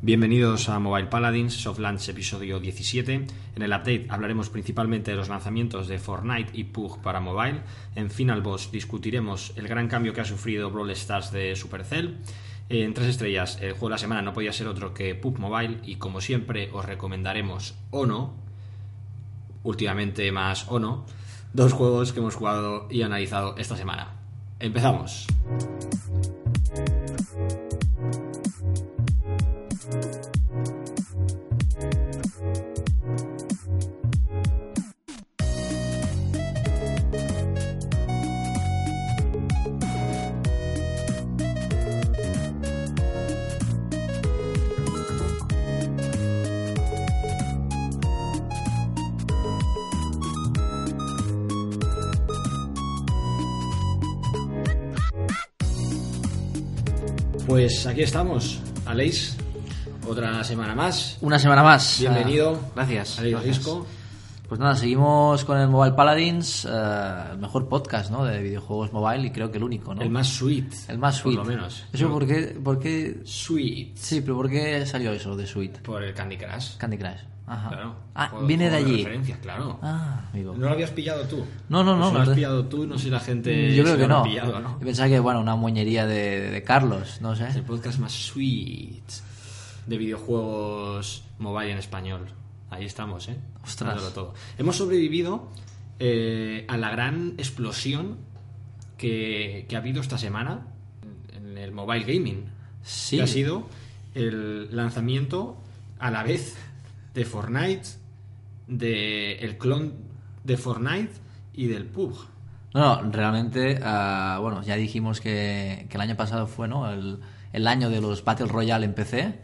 Bienvenidos a Mobile Paladins Soft Launch episodio 17. En el update hablaremos principalmente de los lanzamientos de Fortnite y PUG para mobile. En Final Boss discutiremos el gran cambio que ha sufrido Brawl Stars de Supercell. En tres estrellas, el juego de la semana no podía ser otro que PUG Mobile y como siempre os recomendaremos o no, últimamente más o no, dos juegos que hemos jugado y analizado esta semana. Empezamos. Pues aquí estamos, Aleix, otra semana más. Una semana más. Bienvenido. Ah, gracias. Aleix gracias. Risco. Pues nada, seguimos con el Mobile Paladins, eh, el mejor podcast ¿no? de videojuegos mobile y creo que el único, ¿no? El más sweet. El más sweet. Por lo menos. ¿Eso Yo- por qué, por qué- Sweet. Sí, pero ¿por qué salió eso de sweet? Por el Candy Crush. Candy Crush. Ajá. Claro. Ah, Juego- viene de allí. referencias, claro. Ah, amigo. ¿No lo habías pillado tú? No, no, Pues no, si la lo has pillado tú, no sé si la gente. Yo se creo que no. pillado, ¿no? Yo pensaba que, bueno, una moñería de, de Carlos, no Es el sé. podcast más sweet de videojuegos mobile en español. Ahí estamos, ¿eh? Ostras. Dándolo todo. Hemos sobrevivido eh, a la gran explosión que, que ha habido esta semana en el mobile gaming. Sí. Que ha sido el lanzamiento a la vez de Fortnite, de el clon de Fortnite y del PUBG. No, no, realmente, ah, bueno, ya dijimos que, el año pasado fue, ¿no? El, el año de los Battle Royale en PC.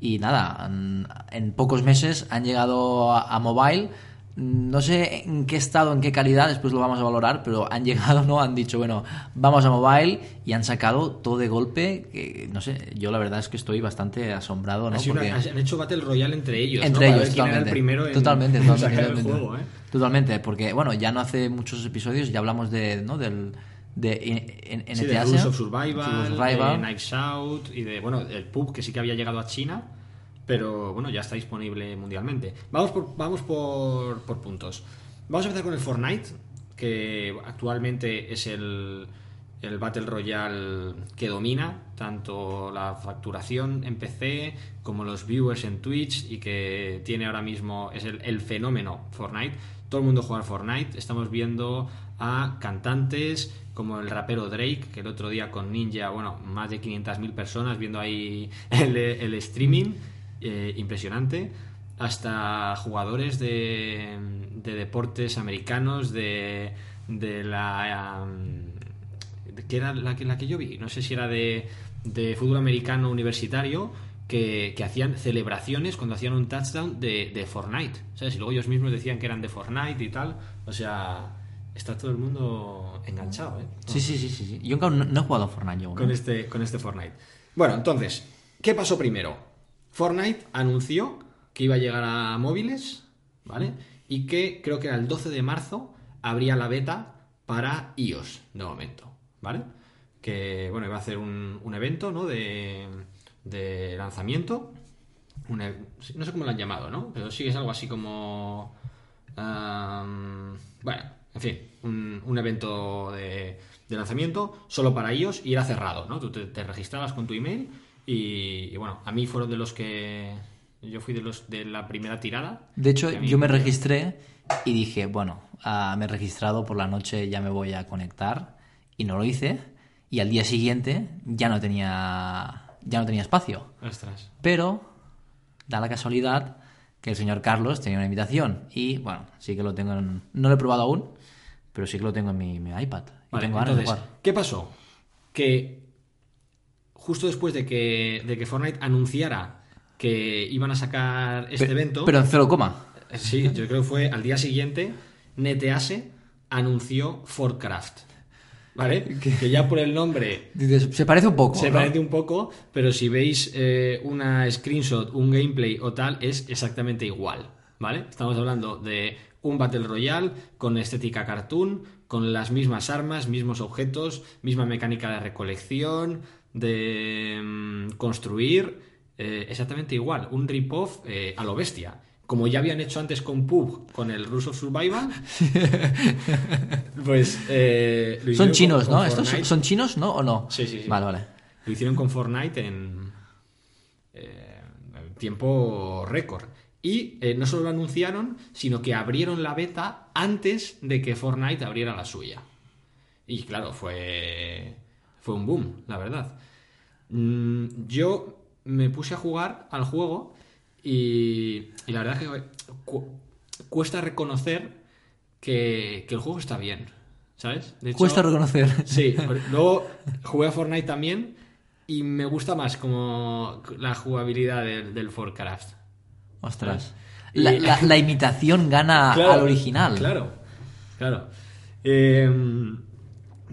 Y nada, en, en pocos meses han llegado a, a mobile. No sé en qué estado, en qué calidad, después lo vamos a valorar, pero han llegado, ¿no? Han dicho, bueno, vamos a mobile y han sacado todo de golpe. Que, no sé, yo la verdad es que estoy bastante asombrado, ¿no? Una- Porque- han hecho Battle Royale entre ellos. entre ellos, totalmente. el primero en, totalmente, en totalmente, totalmente. juego, ¿eh? Totalmente, porque bueno, ya no hace muchos episodios, ya hablamos de, ¿no? Del, de en, Sí, de Rules of Survival, de Knives Out y de, bueno, el pub que sí que había llegado a China, pero bueno, ya está disponible mundialmente. Vamos por, vamos por, por puntos. Vamos a empezar con el Fortnite, que actualmente es el, el Battle Royale que domina tanto la facturación en PC como los viewers en Twitch y que tiene ahora mismo, es el, fenómeno Fortnite. Todo el mundo juega al Fortnite. Estamos viendo a cantantes como el rapero Drake, que el otro día con Ninja, bueno, más de 500.000 personas viendo ahí el streaming, eh, impresionante, hasta jugadores de, de deportes americanos, de, de la... um, que era la que, la que yo vi, no sé si era de, de fútbol americano universitario, que, que hacían celebraciones cuando hacían un touchdown de, de Fortnite, ¿sabes? Y luego ellos mismos decían que eran de Fortnite y tal, o sea, está todo el mundo enganchado, ¿eh? Sí, sí, sí, sí, sí. Yo nunca- no, no he jugado a Fortnite yo, ¿no? con este, con este Fortnite. Bueno, entonces, ¿qué pasó primero? Fortnite anunció que iba a llegar a móviles, ¿vale? Y que creo que era el 12 de marzo habría la beta para iOS, de momento, ¿vale? Que, bueno, iba a hacer un, un evento, ¿no? De, lanzamiento. E- no sé cómo lo han llamado, ¿no? Pero sí es algo así como... bueno, en fin, un, un evento de, lanzamiento solo para ellos y era cerrado, ¿no? Tú te, te registrabas con tu email y, y, bueno, a mí fueron de los que... Yo fui de los de la primera tirada. De hecho, yo me registré y dije, bueno, ah, me he registrado por la noche, ya me voy a conectar. Y no lo hice. Y al día siguiente ya no tenía, ya no tenía espacio. Ostras. Pero da la casualidad que el señor Carlos tenía una invitación. Y bueno, sí que lo tengo en... No lo he probado aún, pero sí que lo tengo en mi, mi iPad. Y tengo ganas de entonces, jugar. ¿qué pasó? Que justo después de que, de que Fortnite anunciara que iban a sacar este evento. Pero en cero coma. Sí, yo creo que fue al día siguiente, Netease anunció Forcraft. ¿Vale? Que ya por el nombre se parece un poco. se ¿no? parece un poco, pero si veis eh, una screenshot, un gameplay o tal, es exactamente igual. ¿Vale? Estamos hablando de un Battle Royale con estética cartoon, con las mismas armas, mismos objetos, misma mecánica de recolección, de mm, construir, eh, exactamente igual. Un rip-off eh, a lo bestia. Como ya habían hecho antes con PUB, con el Rules of Survival, pues... eh, lo Son chinos, con- ¿no? ¿Estos son- chinos, no? ¿O no? Sí, sí, sí. Vale, vale. Lo hicieron con Fortnite en tiempo récord. Y no solo lo anunciaron, sino que abrieron la beta antes de que Fortnite abriera la suya. Y claro, fue, fue un boom, la verdad. Mm, yo me puse a jugar al juego y, y la verdad es que cu- cuesta reconocer que, que el juego está bien, ¿sabes? De hecho- Cuesta reconocer. Sí, luego jugué a Fortnite también y me gusta más como la jugabilidad del, del Forcraft. Ostras. Y- La, la- la imitación gana Claro, al original. Claro, claro. Eh,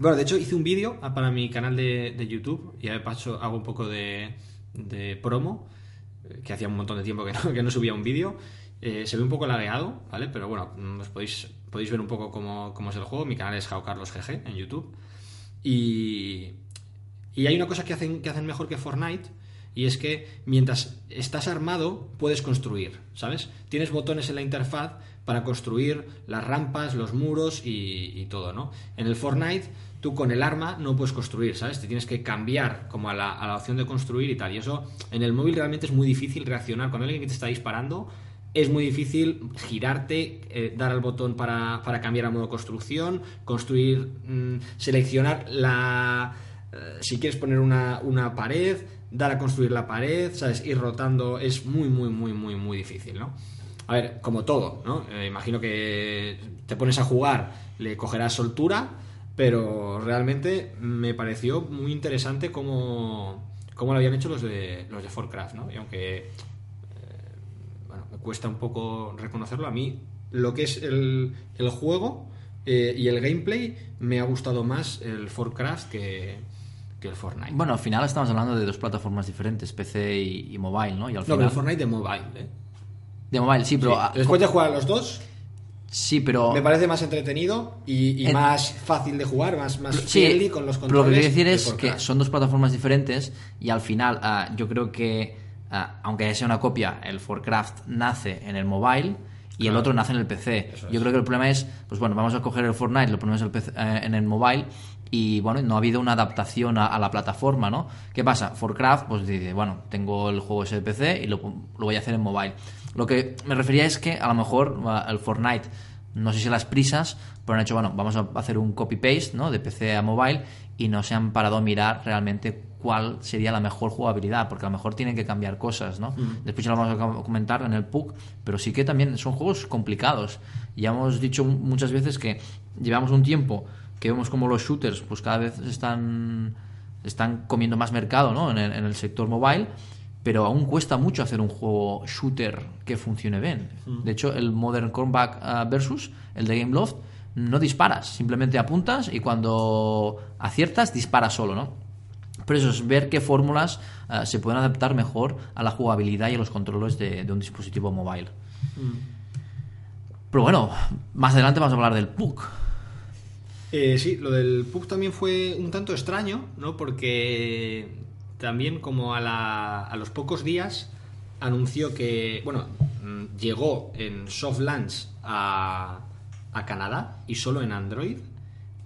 bueno, de hecho hice un vídeo ah, para mi canal de, de YouTube y de paso hago un poco de, de promo, eh, que hacía un montón de tiempo que no, que no subía un vídeo. Eh, se ve un poco lagueado, ¿vale? Pero bueno, mm, os podéis, podéis ver un poco cómo, cómo es el juego. Mi canal es JaoCarlosGG en YouTube. Y, y hay una cosa que hacen, que hacen mejor que Fortnite, y es que mientras estás armado, puedes construir, ¿sabes? Tienes botones en la interfaz para construir las rampas, los muros y, y todo, ¿no? En el Fortnite, tú con el arma no puedes construir, ¿sabes? Te tienes que cambiar como a la, a la opción de construir y tal. Y eso en el móvil realmente es muy difícil reaccionar. Cuando alguien que te está disparando, es muy difícil girarte, eh, dar al botón para, para cambiar a modo construcción, construir, mm, seleccionar la... eh, si quieres poner una, una pared, dar a construir la pared, ¿sabes? Ir rotando, es muy, muy, muy, muy, muy difícil, ¿no? A ver, como todo, ¿no? Eh, imagino que te pones a jugar, le cogerás soltura, pero realmente me pareció muy interesante cómo, cómo lo habían hecho los de, los de Forcraft, ¿no? Y aunque bueno, me cuesta un poco reconocerlo. A mí, lo que es el, el juego eh, y el gameplay, me ha gustado más el Forcraft que, que el Fortnite. Bueno, al final estamos hablando de dos plataformas diferentes, PC y, y mobile, ¿no? Y al no, final... pero el Fortnite de mobile, ¿eh? De mobile, sí, pero... Sí. Después de jugar a los dos, Sí, pero... me parece más entretenido y, y En- más fácil de jugar, más, más Sí, con los pero controles. lo que quiero decir es que son dos plataformas diferentes y al final ah, yo creo que, ah, aunque sea una copia, el Forcraft nace en el mobile y el otro nace en el PC. Eso Yo es. creo que el problema es, pues bueno, vamos a coger el Fortnite, lo ponemos en el, PC eh, en el mobile y bueno, no ha habido una adaptación a, a la plataforma, ¿no? ¿Qué pasa? Forcraft, pues dice, bueno, tengo el juego ese de PC y lo, lo voy a hacer en mobile. Lo que me refería es que a lo mejor el Fortnite no sé si las prisas, pero han hecho, bueno, vamos a hacer un copy-paste, ¿no? De PC a mobile y no se han parado a mirar realmente cuál sería la mejor jugabilidad, porque a lo mejor tienen que cambiar cosas, ¿no? Después ya lo vamos a com- comentar en el PUC, pero sí que también son juegos complicados. Ya hemos dicho muchas veces que llevamos un tiempo que vemos como los shooters pues cada vez están, están comiendo más mercado, ¿no? En el, en el sector mobile pero aún cuesta mucho hacer un juego shooter que funcione bien. De hecho, el Modern Combat ah, Versus, el de Gameloft, no disparas, simplemente apuntas y cuando aciertas disparas solo, ¿no? Pero eso es ver qué fórmulas ah, se pueden adaptar mejor a la jugabilidad y a los controles de, de un dispositivo mobile. Pero bueno, más adelante vamos a hablar del PUC. Eh, sí, lo del PUC también fue un tanto extraño, ¿no? Porque también como a, la- a los pocos días anunció que, bueno, mm, llegó en soft launch a, a Canadá y solo en Android,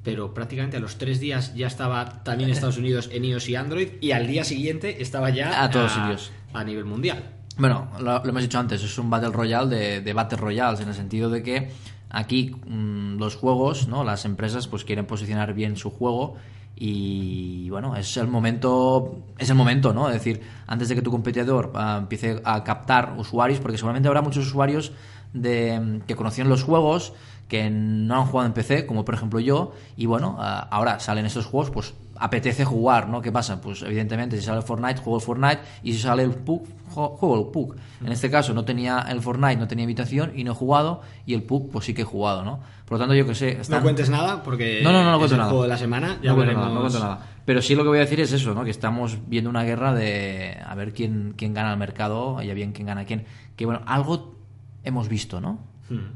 pero prácticamente a los tres días ya estaba también en Estados Unidos en iOS y Android y al día siguiente estaba ya A todos sitios. a nivel mundial. Bueno, lo, lo hemos dicho antes, es un Battle Royale de, de Battle Royales, en el sentido de que aquí mm, los juegos, ¿no? las empresas, pues quieren posicionar bien su juego y bueno, es el momento, es el momento, ¿no? Es decir, antes de que tu competidor ah, empiece a captar usuarios, porque seguramente habrá muchos usuarios de, que conocían los juegos, que no han jugado en PC, como por ejemplo yo, y bueno, ah, ahora salen estos juegos, pues apetece jugar, ¿no? ¿Qué pasa? Pues evidentemente si sale Fortnite, juego el Fortnite y si sale el PUC, juego el PUC. En este caso no tenía el Fortnite, no tenía invitación y no he jugado y el PUC pues sí que he jugado, ¿no? Por lo tanto yo que sé... No cuentes nada porque no, no, no, no es cuento el nada. juego de la semana. Ya no, cuento nada, no cuento nada. Pero sí lo que voy a decir es eso, ¿no? Que estamos viendo una guerra de a ver quién, quién gana el mercado, ya bien quién gana quién. Que bueno, algo hemos visto, ¿no?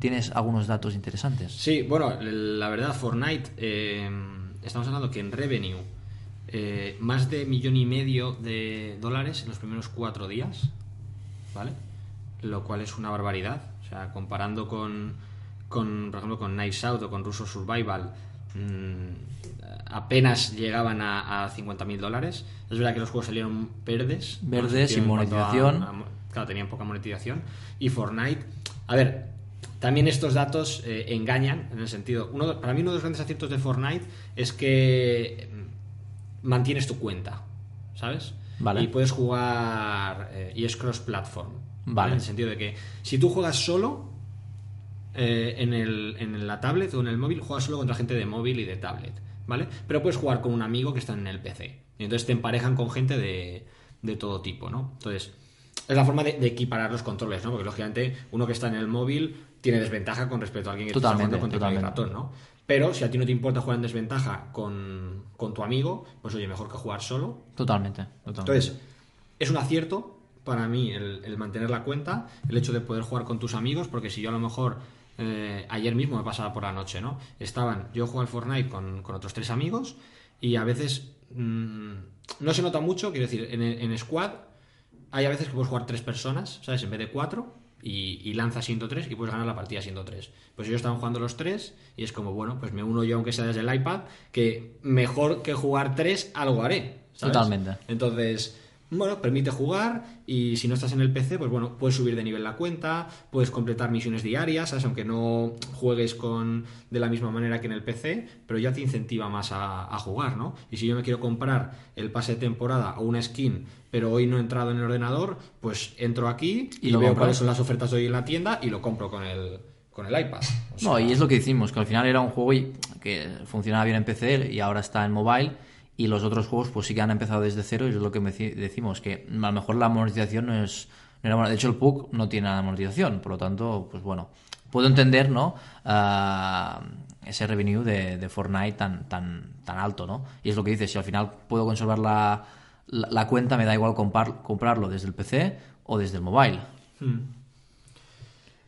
Tienes algunos datos interesantes. Sí, bueno, la verdad, Fortnite, eh, estamos hablando que en revenue, eh, más de millón y medio de dólares en los primeros cuatro días, ¿vale? Lo cual es una barbaridad. O sea, comparando con, con por ejemplo, con Knives Out o con Russo Survival, mm, apenas llegaban a, a 50.000 dólares. Es verdad que los juegos salieron verdes. Verdes, sin a- monetización. a- claro, tenían poca monetización. Y Fortnite, a ver, también estos datos eh, engañan en el sentido. Uno, para mí, uno de los grandes aciertos de Fortnite es que mantienes tu cuenta, ¿sabes? Vale. Y puedes jugar. eh, y es cross-platform. Vale. En el sentido de que si tú juegas solo. Eh, en, el, en la tablet o en el móvil, juegas solo contra gente de móvil y de tablet, ¿vale? Pero puedes jugar con un amigo que está en el PC. Y entonces te emparejan con gente de, de todo tipo, ¿no? Entonces, es la forma de, de equiparar los controles, ¿no? Porque lógicamente uno que está en el móvil tiene desventaja con respecto a alguien que Totalmente, está jugando con totalmente. ratón, ¿no? Pero si a ti no te importa jugar en desventaja con, con tu amigo, pues oye, mejor que jugar solo. Totalmente. totalmente. Entonces, es un acierto para mí el, el mantener la cuenta, el hecho de poder jugar con tus amigos, porque si yo a lo mejor eh, ayer mismo me pasaba por la noche, ¿no? Estaban, yo juego al Fortnite con, con otros tres amigos y a veces mm, no se nota mucho, quiero decir, en, en Squad hay a veces que puedes jugar tres personas, ¿sabes? En vez de cuatro. Y, y siendo tres y puedes ganar la partida siendo tres. Pues ellos estaban jugando los tres y es como, bueno, pues me uno yo aunque sea desde el iPad, que mejor que jugar tres, algo haré. ¿sabes? Totalmente. Entonces, bueno, permite jugar y si no estás en el PC, pues bueno, puedes subir de nivel la cuenta, puedes completar misiones diarias, ¿sabes? Aunque no juegues con de la misma manera que en el PC, pero ya te incentiva más a, a jugar, ¿no? Y si yo me quiero comprar el pase de temporada o una skin, pero hoy no he entrado en el ordenador, pues entro aquí Y veo cuáles son las ofertas de hoy en la tienda y lo compro con el, con el iPad. O No, y es lo que decimos, que al final era un juego que funcionaba bien en PC y ahora está en mobile. Y los otros juegos, pues sí que han empezado desde cero. Y es lo que decimos, que a lo mejor la monetización no es. no era. De hecho, el PUC no tiene nada de monetización. Por lo tanto, pues bueno, puedo entender, ¿no? Ah, ese revenue de, Fortnite tan, tan, tan alto, ¿no? Y es lo que dices, si al final puedo conservar la, la, cuenta, me da igual compar- comprarlo desde el PC o desde el mobile.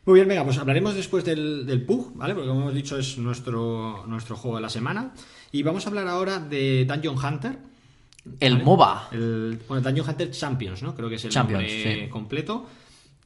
Muy bien, venga, pues hablaremos después del, del PUG, ¿vale? Porque como hemos dicho es nuestro, nuestro juego de la semana. Y vamos a hablar ahora de Dungeon Hunter. El ¿vale? MOBA. El, bueno, Dungeon Hunter Champions, ¿no? Creo que es el Champions, nombre sí. completo.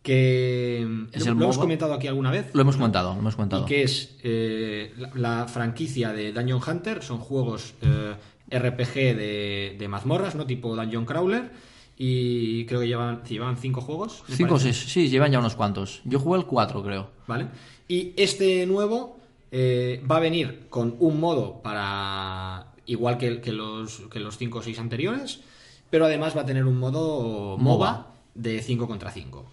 Que Es lo, el lo hemos comentado aquí alguna vez. Lo hemos comentado, lo hemos comentado. Y que es eh, la, la franquicia de Dungeon Hunter, son juegos eh, RPG de, de mazmorras, ¿no? Tipo Dungeon Crawler. Y creo que llevan, llevan cinco juegos. Cinco o seis, sí, llevan ya unos cuantos. Yo jugué el 4, creo. ¿Vale? Y este nuevo eh, va a venir con un modo para. igual que, que los, que los 5 o 6 anteriores, pero además va a tener un modo MOBA, MOBA. de 5 contra 5.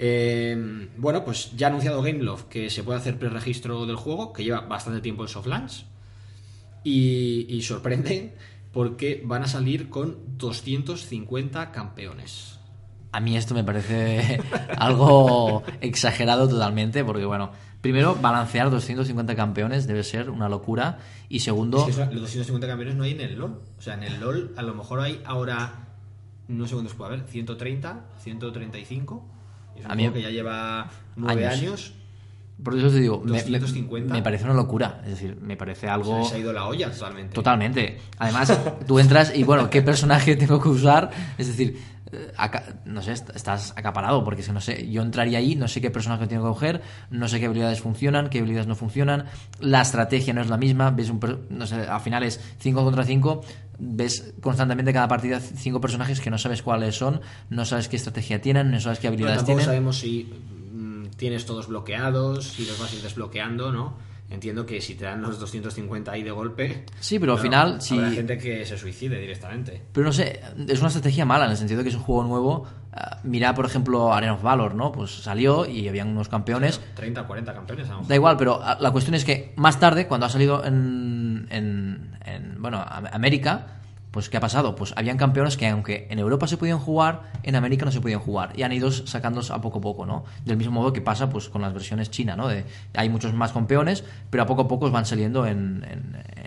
Eh, bueno, pues ya ha anunciado Gameloft que se puede hacer preregistro del juego, que lleva bastante tiempo en soft launch. Y, y sorprende porque van a salir con 250 campeones. A mí esto me parece algo exagerado totalmente, porque bueno, primero, balancear 250 campeones debe ser una locura. Y segundo, Es que eso, los 250 campeones no hay en el LOL. O sea, en el LOL a lo mejor hay ahora, no sé cuántos puede haber, 130, 135. Es un A mí- que ya lleva nueve años. años. por eso te digo, me, me- 250. me parece una locura. Es decir, me parece O algo... sea, se ha ido la olla totalmente. Totalmente. Además, tú entras y bueno, ¿qué personaje tengo que usar? Es decir, no sé, est- estás acaparado porque es que no sé, yo entraría ahí, no sé qué personaje tengo que coger, no sé qué habilidades funcionan, qué habilidades no funcionan, la estrategia no es la misma, ves un, no sé, al final es 5 contra 5, ves constantemente cada partida cinco personajes que no sabes cuáles son, no sabes qué estrategia tienen, no sabes qué habilidades tampoco tienen. sabemos si mm, tienes todos bloqueados, si los vas a ir desbloqueando, ¿no? Entiendo que si te dan los 250 ahí de golpe. Sí, pero al final, si- Habrá gente que se suicide directamente. Pero no sé, es una estrategia mala en el sentido de que es un juego nuevo. Ah, mira, por ejemplo, Arena of Valor, ¿no? Pues salió y habían unos campeones. 30 o 40 campeones a lo mejor. Da igual, pero ah, la cuestión es que más tarde, cuando ha salido en, en, en, bueno, Am- América, Pues, ¿qué ha pasado? Pues habían campeones que, aunque en Europa se podían jugar, en América no se podían jugar. Y han ido sacándolos a poco a poco, ¿no? Del mismo modo que pasa pues, con las versiones China, ¿no? De, hay muchos más campeones, pero a poco a poco van saliendo en,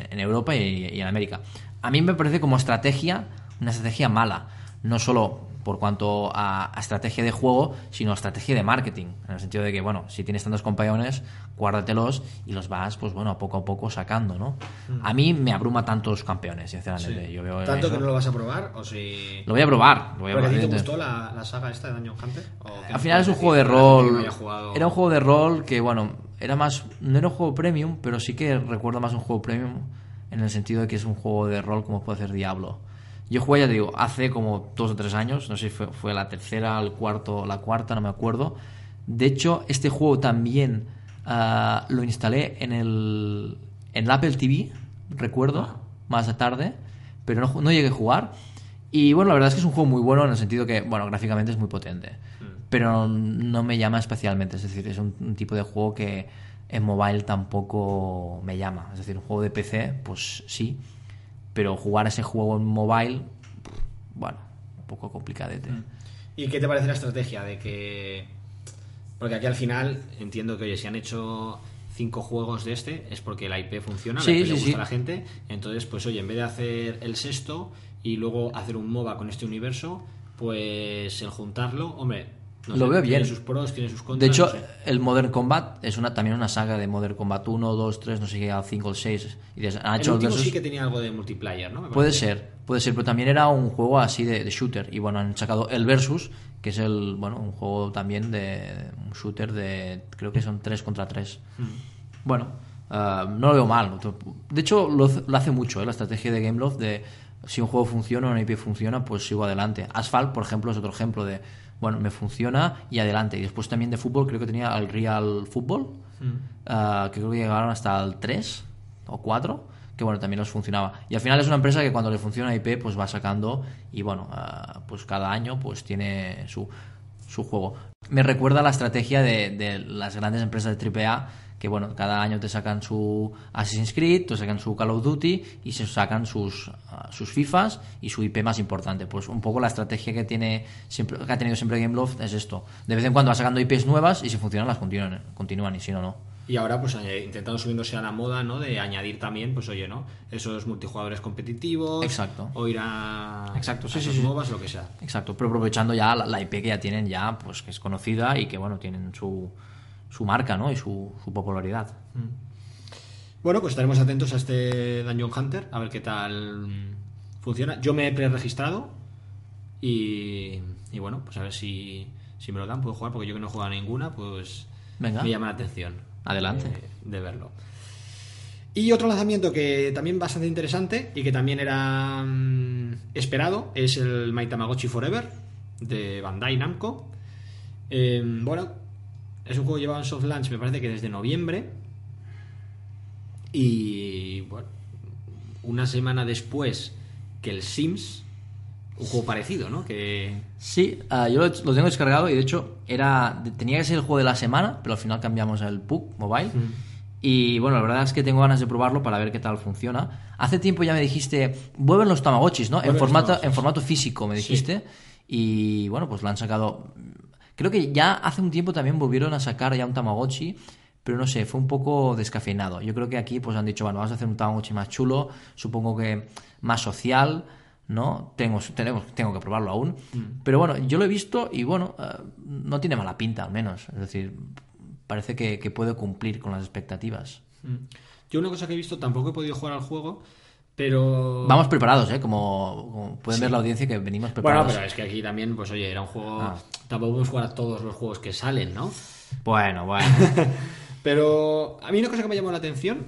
en, Europa y en América. A mí me parece como estrategia, una estrategia mala. No solo por cuanto a, estrategia de juego, sino a estrategia de marketing. En el sentido de que, bueno, si tienes tantos compañones, guárdatelos y los vas, pues bueno, poco a poco sacando, ¿no? Mm. A mí me abruma tantos campeones, sinceramente. Yo veo ¿Tanto que no lo vas a probar? ¿O si... Lo voy a probar. Lo voy a probar. te gustó la, saga esta de Dungeon Hunter? Al final es un juego de rol. Era un juego de rol que, bueno, era más. No era un juego premium, pero sí que recuerdo más un juego premium en el sentido de que es un juego de rol como puede ser Diablo. Yo jugué, ya te digo, hace como dos o tres años, no sé si fue, la tercera, el cuarto, la cuarta, no me acuerdo. De hecho, este juego también ah, lo instalé en el, en Apple TV, recuerdo, ah. más tarde, pero no, no, llegué a jugar. Y bueno, la verdad es que es un juego muy bueno en el sentido que, bueno, gráficamente es muy potente, mm. pero no me llama especialmente. Es decir, es un, tipo de juego que en mobile tampoco me llama. Es decir, un juego de PC, pues sí pero jugar ese juego en mobile, bueno, un poco complicadete. Mm. ¿Y qué te parece la estrategia de que... Porque aquí al final entiendo que, oye, si han hecho cinco juegos de este es porque la IP funciona, la IP le gusta a la gente. Entonces, pues oye, en vez de hacer el sexto y luego hacer un MOBA con este universo, pues el juntarlo, hombre, lo veo bien. Tiene sus pros, tiene sus contras. De hecho, el Modern Combat es una también una saga de Modern Combat 1, 2, 3, no sé qué, 5, 6. Y han hecho el último sí que tenía algo de multiplayer, ¿no? puede ser, puede ser, pero también era un juego así de, shooter. Y bueno, han sacado el Versus, que es el, bueno, un juego también de un shooter de, creo que son 3 contra 3. Hmm. Bueno, uh, no lo veo mal. De hecho, lo, hace mucho, ¿eh? la estrategia de Gameloft de si un juego funciona o una IP funciona, pues sigo adelante. Asphalt, por ejemplo, es otro ejemplo de bueno, me funciona y adelante. Y después también de fútbol, creo que tenía el Real Fútbol, mm. ah, que creo que llegaron hasta el 3 o 4, que bueno, también les funcionaba. Y al final es una empresa que cuando le funciona IP, pues va sacando y bueno, ah, pues cada año pues tiene su, su juego. Me recuerda la estrategia de, de las grandes empresas de AAA que bueno, cada año te sacan su Assassin's Creed, te sacan su Call of Duty y se sacan sus, uh, sus FIFAs y su IP más importante. Pues un poco la estrategia que tiene siempre, que ha tenido siempre Gameloft es esto. De vez en cuando va sacando IPs nuevas y si funcionan las continúan, continúan y si no, no. Y ahora, pues eh, intentando subiéndose a la moda, ¿no? De añadir también, pues oye, ¿no? Esos multijugadores competitivos. Exacto. O ir a. Exacto, sí, sí, nuevas, lo que sea. Exacto, pero aprovechando ya la, la, IP que ya tienen, ya, pues que es conocida y que, bueno, tienen su, su marca ¿no? y su, popularidad. Mm. Bueno, pues estaremos atentos a este Dungeon Hunter, a ver qué tal funciona. Yo me he pre-registrado y, y, bueno, pues a ver si, si me lo dan, puedo jugar, porque yo que no he jugado a ninguna, pues Venga. me llama la atención. Adelante. De, verlo. Y otro lanzamiento que también bastante interesante y que también era mm, esperado es el My Tamagotchi Forever de Bandai Namco. Eh, bueno, es un juego llevado en soft launch, me parece que desde noviembre. Y bueno, una semana después que el Sims, un juego parecido, ¿no? Que... Sí, ah, yo lo, tengo descargado y de hecho era tenía que ser el juego de la semana, pero al final cambiamos el PUC Mobile. Mm. Y bueno, la verdad es que tengo ganas de probarlo para ver qué tal funciona. Hace tiempo ya me dijiste, vuelven los Tamagotchis, ¿no? en formato, en formato físico, me dijiste. Y bueno, pues lo han sacado Creo que ya hace un tiempo también volvieron a sacar ya un Tamagotchi, pero no sé, fue un poco descafeinado. Yo creo que aquí pues han dicho, bueno, vamos a hacer un Tamagotchi más chulo, supongo que más social, ¿no? Tengo, tenemos, tengo que probarlo aún. Mm. Pero bueno, yo lo he visto y bueno, eh, no tiene mala pinta al menos. Es decir, parece que, puede cumplir con las expectativas. Mm. Yo una cosa que he visto, tampoco he podido jugar al juego, pero... Vamos preparados, ¿eh? Como, pueden ver la audiencia que venimos preparados. Bueno, pero es que aquí también, pues oye, era un juego... Ah. Tampoco podemos jugar a todos los juegos que salen, ¿no? Bueno, bueno. pero a mí una cosa que me llamó la atención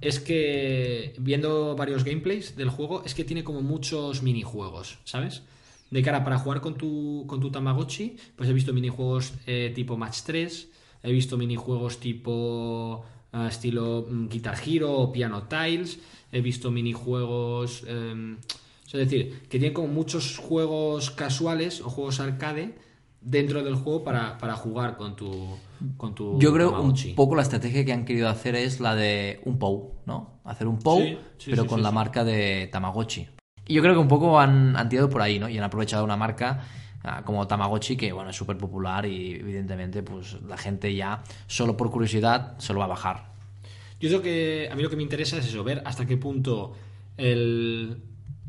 es que viendo varios gameplays del juego es que tiene como muchos minijuegos, ¿sabes? De cara para jugar con tu, con tu Tamagotchi, pues he visto minijuegos eh, tipo Match 3, he visto minijuegos tipo eh, estilo mm, Guitar Hero o Piano Tiles he visto minijuegos. Em, es decir, que tienen como muchos juegos casuales o juegos arcade dentro del juego para, jugar con tu, con tu Yo creo un poco la estrategia que han querido hacer es la de un POU, ¿no? Hacer un POU, pero con la marca de Tamagotchi. Y yo creo que un poco han, han tirado por ahí, ¿no? Y han aprovechado una marca como Tamagotchi, que bueno, es súper popular y evidentemente pues la gente ya, solo por curiosidad, se lo va a bajar. Yo creo que a mí lo que me interesa es eso, ver hasta qué punto el,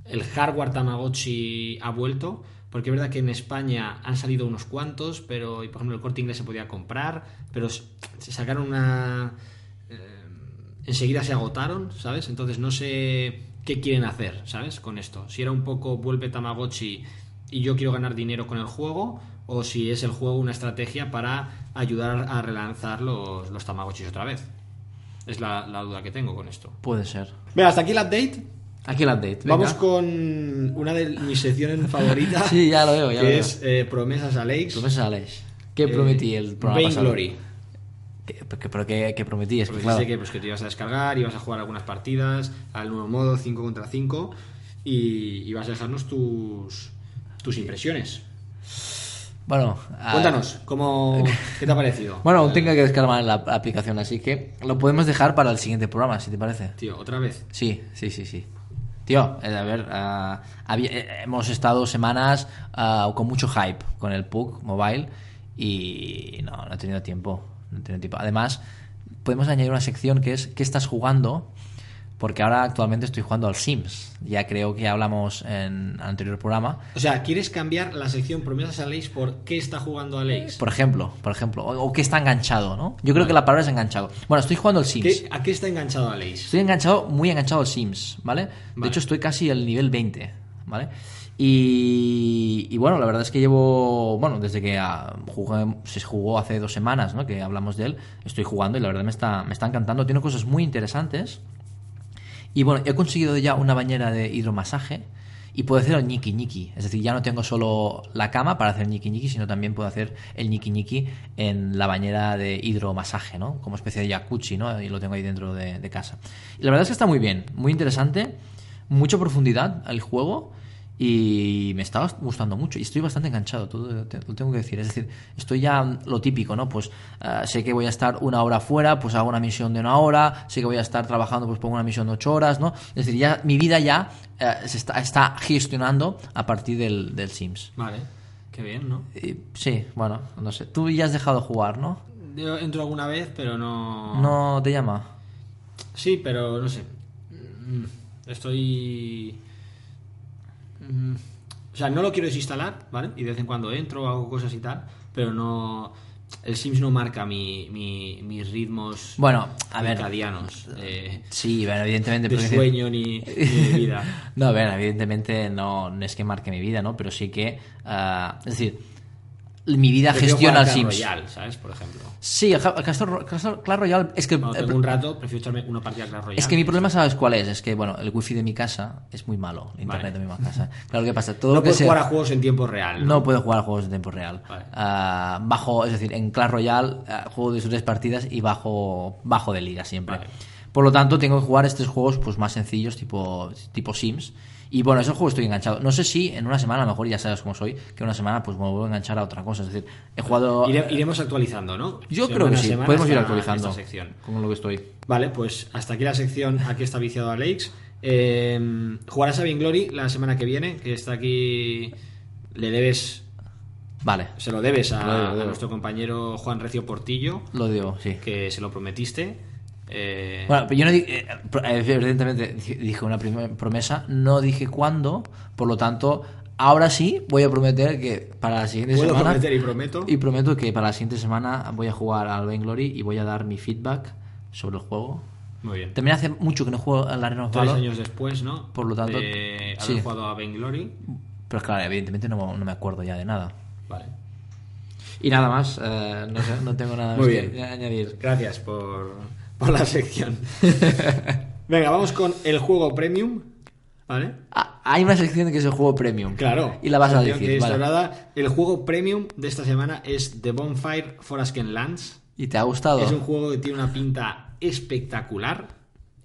el hardware Tamagotchi ha vuelto. Porque es verdad que en España han salido unos cuantos, pero y por ejemplo el corte inglés se podía comprar, pero se sacaron una. eh, enseguida se agotaron, ¿sabes? Entonces no sé qué quieren hacer, ¿sabes? Con esto. Si era un poco vuelve Tamagotchi y yo quiero ganar dinero con el juego, o si es el juego una estrategia para ayudar a relanzar los, los Tamagotchis otra vez. Es la, la duda que tengo con esto. Puede ser. Venga, hasta aquí el update. Aquí el update. venga. Vamos con una de mis secciones favoritas. Sí, ya lo veo, ya que lo veo. es eh, Promesas a Lakes. Promesas, Alex. ¿Qué Eh, prometí el programa pasado? Vainglory. ¿Qué, qué- pero qué, qué prometí? Es que, claro, sé que, pues, que te ibas a descargar, ibas a jugar algunas partidas al nuevo modo 5 contra 5 y ibas a dejarnos tus, tus impresiones. Bueno, Cuéntanos, ¿cómo, ¿qué te ha parecido? Bueno, aún tengo que descargar la aplicación, así que lo podemos dejar para el siguiente programa, si te parece. Tío, otra vez. Sí, sí, sí, sí. Tío, eh, a ver, había- eh, hemos estado semanas ah, con mucho hype con el PUC Mobile y no, no he tenido tiempo. No he tenido tiempo. Además, podemos añadir una sección que es ¿qué estás jugando? Porque ahora actualmente estoy jugando al Sims. Ya creo que hablamos en anterior programa. O sea, ¿quieres cambiar la sección Promesas a Lakes por qué está jugando a Lakes? Por ejemplo, por ejemplo, o, o que está enganchado, ¿no? Yo creo que la palabra es enganchado. Bueno, estoy jugando al Sims. ¿Qué- ¿A qué está enganchado a Lakes? Estoy enganchado, muy enganchado al Sims, ¿vale? De Vale. hecho, estoy casi al nivel 20, ¿vale? Y, y bueno, la verdad es que llevo, bueno, desde que ah, jugué- se jugó hace dos semanas, ¿no? Que hablamos de él, estoy jugando y la verdad me está, me está encantando. Tiene cosas muy interesantes. Y bueno, he conseguido ya una bañera de hidromasaje y puedo hacer el ñiqui ñiqui. Es decir, ya no tengo solo la cama para hacer ñiqui ñiqui, sino también puedo hacer el ñiqui ñiqui en la bañera de hidromasaje, ¿no? Como especie de jacuzzi, ¿no? Y lo tengo ahí dentro de, de casa. Y la verdad es que está muy bien, muy interesante, mucha profundidad al juego y me está gustando mucho y estoy bastante enganchado, todo te- lo tengo que decir. Es decir, estoy ya lo típico, ¿no? Pues eh, sé que voy a estar una hora fuera, pues hago una misión de una hora, sé que voy a estar trabajando, pues pongo una misión de ocho horas, ¿no? Es decir, ya mi vida ya eh, se está, está gestionando a partir del, del Sims. Vale, qué bien, ¿no? Y, sí, bueno, no sé. Tú ya has dejado de jugar, ¿no? Yo entro alguna vez, pero no... No te llama. Sí, pero no sé. Mm, Estoy. O sea, no lo quiero desinstalar, ¿vale? Y de vez en cuando entro, hago cosas y tal, pero no. El Sims no marca mi, mi- mis ritmos Bueno, a ver. de, Sí, bueno, evidentemente. de sueño ni, ni de vida. No, a ver, evidentemente no, no es que marque mi vida, ¿no? Pero sí que. ah, es decir, mi vida Prefiero gestiona el Sims. Royale, ¿sabes? Por ejemplo. Sí, el, Ja- el Castor- Castor- Clash Royale es que. Cuando el tengo pro- un rato, prefiero echarme una partida Clash Royale. es que mi problema, ¿sabes cuál es? Es que, bueno, el wifi de mi casa es muy malo, el internet Vale. de mi casa. Claro, ¿qué pasa? Todo No que sea- jugar a juegos en tiempo real. No puedo jugar a juegos de tiempo real. Vale. Bajo, es decir, en Clash Royale ah, juego de sus tres partidas y bajo, bajo de liga siempre. Vale. Por lo tanto, tengo que jugar estos juegos pues más sencillos, tipo, tipo Sims. Y bueno, esos juegos estoy enganchado. No sé si en una semana, a lo mejor ya sabes cómo soy, que una semana pues me vuelvo a enganchar a otra cosa. Es decir, he jugado. Ire- iremos actualizando, ¿no? Yo creo que sí, podemos ir actualizando sección. con lo que estoy. Vale, pues hasta aquí la sección Aquí está viciado a Lakes. Eh, jugarás a Glory la semana que viene, que está aquí. Le debes. Vale, Se lo debes a, Lo debo, lo debo. a nuestro compañero Juan Recio Portillo, lo digo, sí. que se lo prometiste. Eh, Bueno, pero yo no dije, eh, eh, evidentemente dije- una promesa, no dije cuándo, por lo tanto, ahora sí voy a prometer que para la siguiente puedo semana prometer y prometo. y prometo que para la siguiente semana voy a jugar al Vainglory y voy a dar mi feedback sobre el juego. Muy bien. También hace mucho que no juego al Arena of Tres Valor, años después, ¿no? Por lo tanto, de haber sí. jugado a Glory. pero claro, evidentemente no, no me acuerdo ya de nada. Vale. Y nada más, eh, no, sé, no tengo nada Muy más bien. que añadir. Gracias por, por la sección. Venga, vamos con el juego premium. ¿Vale? Ah, hay una sección que es el juego premium. Claro. Y la vas a decir. vale. dorada. El juego premium de esta semana es The Bonfire Forasken Lands. ¿Y te ha gustado? Es un juego que tiene una pinta espectacular.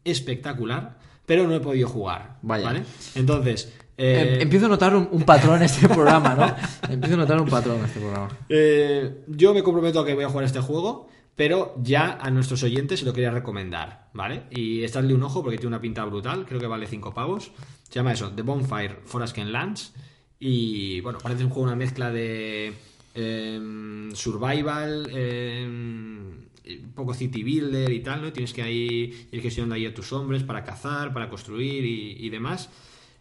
Espectacular. Pero no he podido jugar. Vaya. ¿Vale? Entonces. Em- eh, Empiezo a notar un, un patrón en este programa, ¿no? Empiezo a notar un patrón en este programa. eh, yo me comprometo a que voy a jugar este juego. Pero ya a nuestros oyentes se lo quería recomendar, ¿vale? Y echadle un ojo porque tiene una pinta brutal, creo que vale 5 pavos. Se llama eso, The Bonfire Forasken Lands. Y bueno, parece un juego, una mezcla de em, survival, em, un poco city builder y tal, ¿no? Tienes que ahí ir gestionando ahí a tus hombres para cazar, para construir y, y demás.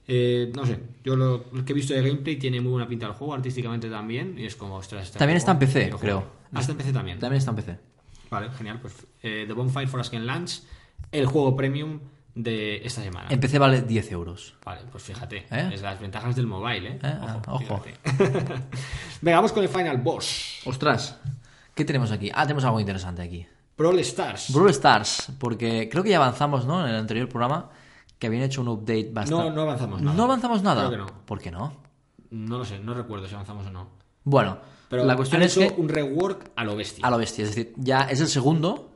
Eh, no sé, yo lo, lo que he visto de gameplay tiene muy buena pinta el juego, artísticamente también, y es como, ostras, este También está en PC, creo. Ah, está en PC también. También está en PC. Vale, genial. Pues eh, The Bonfire Forasken Lands, el juego premium de esta semana. En PC vale 10 euros. Vale, pues fíjate. ¿Eh? Es las ventajas del mobile, ¿eh? ¿Eh? Ah, ojo. Venga, vamos con el final boss. Ostras, ¿qué tenemos aquí? Ah, tenemos algo interesante aquí. Brawl Stars. Brawl Stars, porque creo que ya avanzamos, ¿no? En el anterior programa que habían hecho un update bastante. No, no avanzamos nada. ¿No avanzamos nada? Creo que no. ¿Por qué no? No lo sé, no recuerdo si avanzamos o no. Bueno, Pero la cuestión han es hecho que un rework a lo bestia. a lo bestia, es decir, ya es el segundo.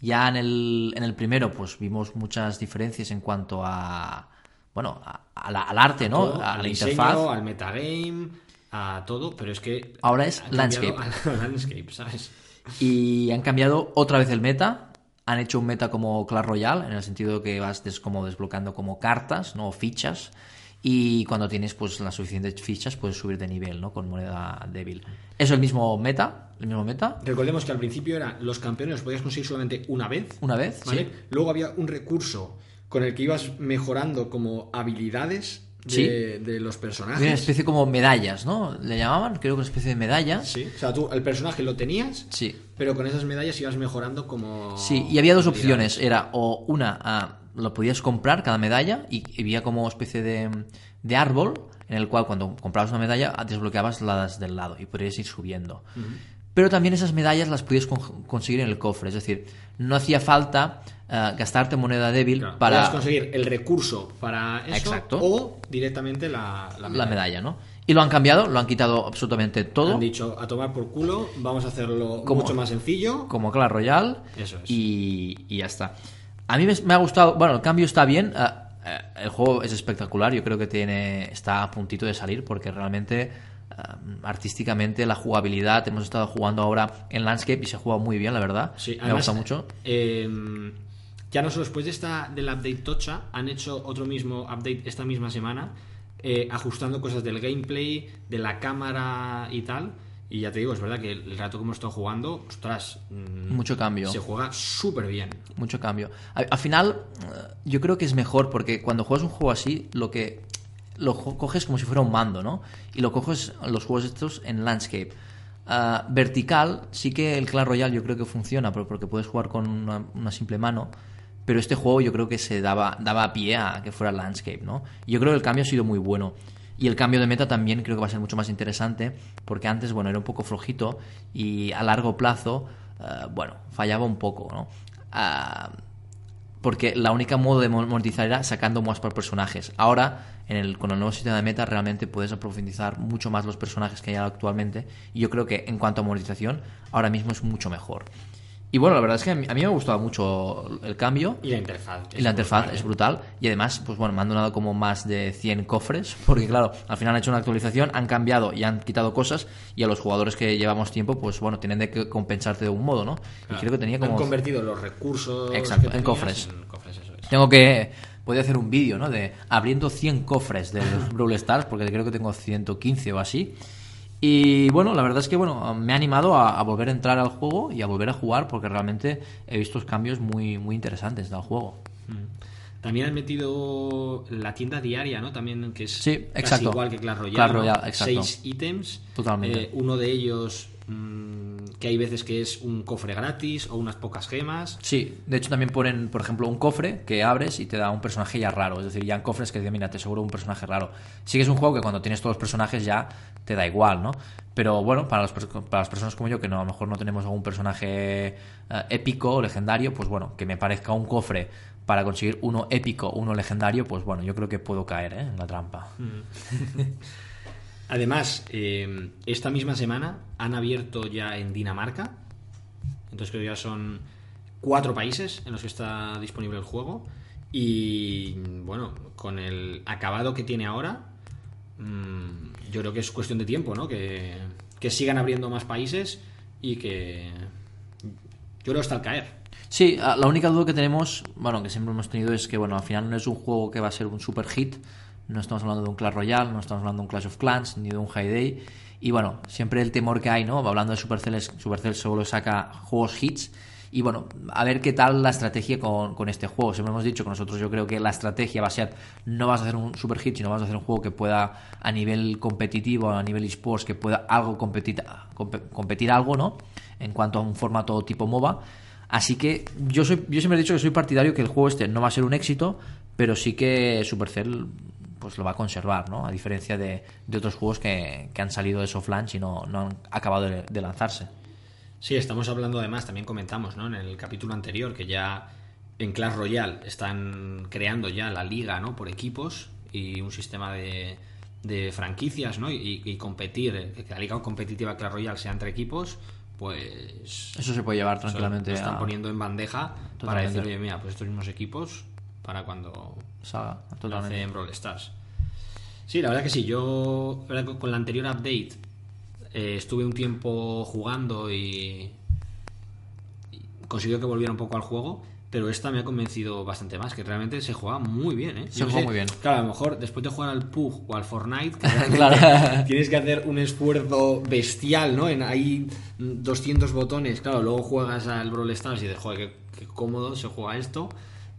Ya en el, en el primero, pues vimos muchas diferencias en cuanto a. Bueno, a- a la- al arte, ¿no? Todo, a al la diseño, interfaz. al metagame, a todo, pero es que. Ahora es landscape. al landscape, ¿sabes? Y han cambiado otra vez el meta. Han hecho un meta como Clash Royale, en el sentido de que vas des- como desbloqueando como cartas, ¿no? O fichas. Y cuando tienes pues las suficientes fichas puedes subir de nivel, ¿no? Con moneda débil. Es el mismo meta, el mismo meta, Recordemos que al principio era los campeones los podías conseguir solamente una vez. una vez, ¿vale? sí. Luego había un recurso con el que ibas mejorando como habilidades de, Sí. de los personajes. Una especie como medallas, ¿no? Le llamaban, creo que una especie de medallas. Sí, o sea, tú el personaje lo tenías, Sí. pero con esas medallas ibas mejorando como. Sí, y había dos opciones. Era o una, ah, lo podías comprar cada medalla y había como especie de, de árbol en el cual cuando comprabas una medalla ah, desbloqueabas las del lado y podías ir subiendo. Pero también esas medallas las podías con- conseguir en el cofre, es decir, no hacía falta ah, gastarte moneda débil Claro, para podías conseguir el recurso para eso Exacto. o directamente la, la medalla. la medalla, ¿no? Y lo han cambiado, lo han quitado absolutamente todo. Han dicho a tomar por culo, vamos a hacerlo Como- mucho más sencillo. como Clash Royale Eso es. y, y ya está. A mí me, me ha gustado, bueno, el cambio está bien, ah, eh, el juego es espectacular, yo creo que tiene está a puntito de salir porque realmente ah, artísticamente la jugabilidad, hemos estado jugando ahora en Landscape y se juega muy bien, la verdad. Sí, me además, gusta mucho. eh, ya no solo después de esta del update Tocha, han hecho otro mismo update esta misma semana, eh, ajustando cosas del gameplay, de la cámara y tal. Y ya te digo, es verdad que el rato que hemos estado jugando, ostras, mm, Mucho cambio. Se juega súper bien. Mucho cambio. Al, al final, eh, yo creo que es mejor porque cuando juegas un juego así, lo que lo coges como si fuera un mando, ¿no? Y lo coges los juegos estos en landscape. Ah, vertical, sí que el Clash Royale yo creo que funciona, pero porque puedes jugar con una, una simple mano. Pero este juego yo creo que se daba, daba pie a que fuera landscape, ¿no? Y yo creo que el cambio ha sido muy bueno. Y el cambio de meta también creo que va a ser mucho más interesante, porque antes, bueno, era un poco flojito y a largo plazo, ah, bueno, fallaba un poco, ¿no? Ah, porque la única modo de mo- monetizar era sacando más por personajes. Ahora, en el, con el nuevo sistema de meta, realmente puedes profundizar mucho más los personajes que hay actualmente. Y yo creo que en cuanto a monetización, ahora mismo es mucho mejor. Y bueno, la verdad es que a mí, a mí me ha gustado mucho el cambio. Y la interfaz. Y la interfaz es brutal. Y además, pues bueno, me han donado como más de 100 cofres. Porque claro, al final han hecho una actualización, han cambiado y han quitado cosas. Y a los jugadores que llevamos tiempo, pues bueno, tienen de que compensarte de un modo, ¿no? Y creo que tenía como... Han convertido los recursos. Exacto, en cofres. En cofres, eso es. Tengo que. Podría hacer un vídeo, ¿no? De abriendo 100 cofres del Brawl Stars, porque creo que tengo 115 o así. Y bueno, la verdad es que bueno, me ha animado a, volver a entrar al juego y a volver a jugar, porque realmente he visto cambios muy, muy interesantes del juego. También han metido la tienda diaria, ¿no? También que es Sí, casi igual que Clash Royale. Clash ¿no? Royale, exacto. Seis ítems. Totalmente. Eh, uno de ellos mm, que hay veces que es un cofre gratis o unas pocas gemas. Sí, de hecho también ponen, por ejemplo, un cofre que abres y te da un personaje ya raro. Es decir, ya en cofres que dicen, mira, te aseguro un personaje raro. Sí que es un juego que cuando tienes todos los personajes ya te da igual, ¿no? Pero bueno, para, los para las personas como yo, que no, a lo mejor no tenemos algún personaje eh, épico o legendario, pues bueno, que me parezca un cofre para conseguir uno épico, uno legendario, pues bueno, yo creo que puedo caer ¿eh? en la trampa. Además, eh, esta misma semana han abierto ya en Dinamarca. Entonces creo que ya son cuatro países en los que está disponible el juego. Y bueno, con el acabado que tiene ahora, mm, yo creo que es cuestión de tiempo, ¿no? Que, sigan abriendo más países y que yo creo está al caer. Sí, la única duda que tenemos, bueno, que siempre hemos tenido es que, bueno, al final no es un juego que va a ser un super hit. No estamos hablando de un Clash Royale, no estamos hablando de un Clash of Clans, ni de un High Day. Y bueno, siempre el temor que hay, ¿no? Hablando de Supercell, Supercell solo saca juegos hits. Y bueno, a ver qué tal la estrategia con, con este juego. Siempre hemos dicho que nosotros yo creo que la estrategia va a ser, no vas a hacer un super hit, sino vas a hacer un juego que pueda a nivel competitivo, a nivel esports, que pueda algo competir, compe- competir algo, ¿no? En cuanto a un formato tipo MOBA. Así que yo soy, yo siempre he dicho que soy partidario que el juego este no va a ser un éxito, pero sí que Supercell pues lo va a conservar, ¿no? A diferencia de, de otros juegos que, que han salido de soft y no, no han acabado de, lanzarse. Sí, estamos hablando además, también comentamos, ¿no? En el capítulo anterior que ya en Clash Royale están creando ya la liga, ¿no? Por equipos y un sistema de, de franquicias, ¿no? Y, y competir, que la liga competitiva Clash Royale sea entre equipos, pues Eso se puede llevar tranquilamente lo están a poniendo en bandeja para decir, oye, mira, pues estos mismos equipos para cuando saga, lo totalmente. en Brawl Stars. Sí, la verdad que sí. Yo con la anterior update eh, estuve un tiempo jugando y, y consiguió que volviera un poco al juego. Pero esta me ha convencido bastante más, que realmente se juega muy bien, ¿eh? Se Yo juega sé, muy bien. Claro, a lo mejor después de jugar al PUG o al Fortnite, que Claro. tienes que hacer un esfuerzo bestial, ¿no? En ahí 200 botones, claro, luego juegas al Brawl Stars y dices, joder, qué, qué cómodo se juega esto,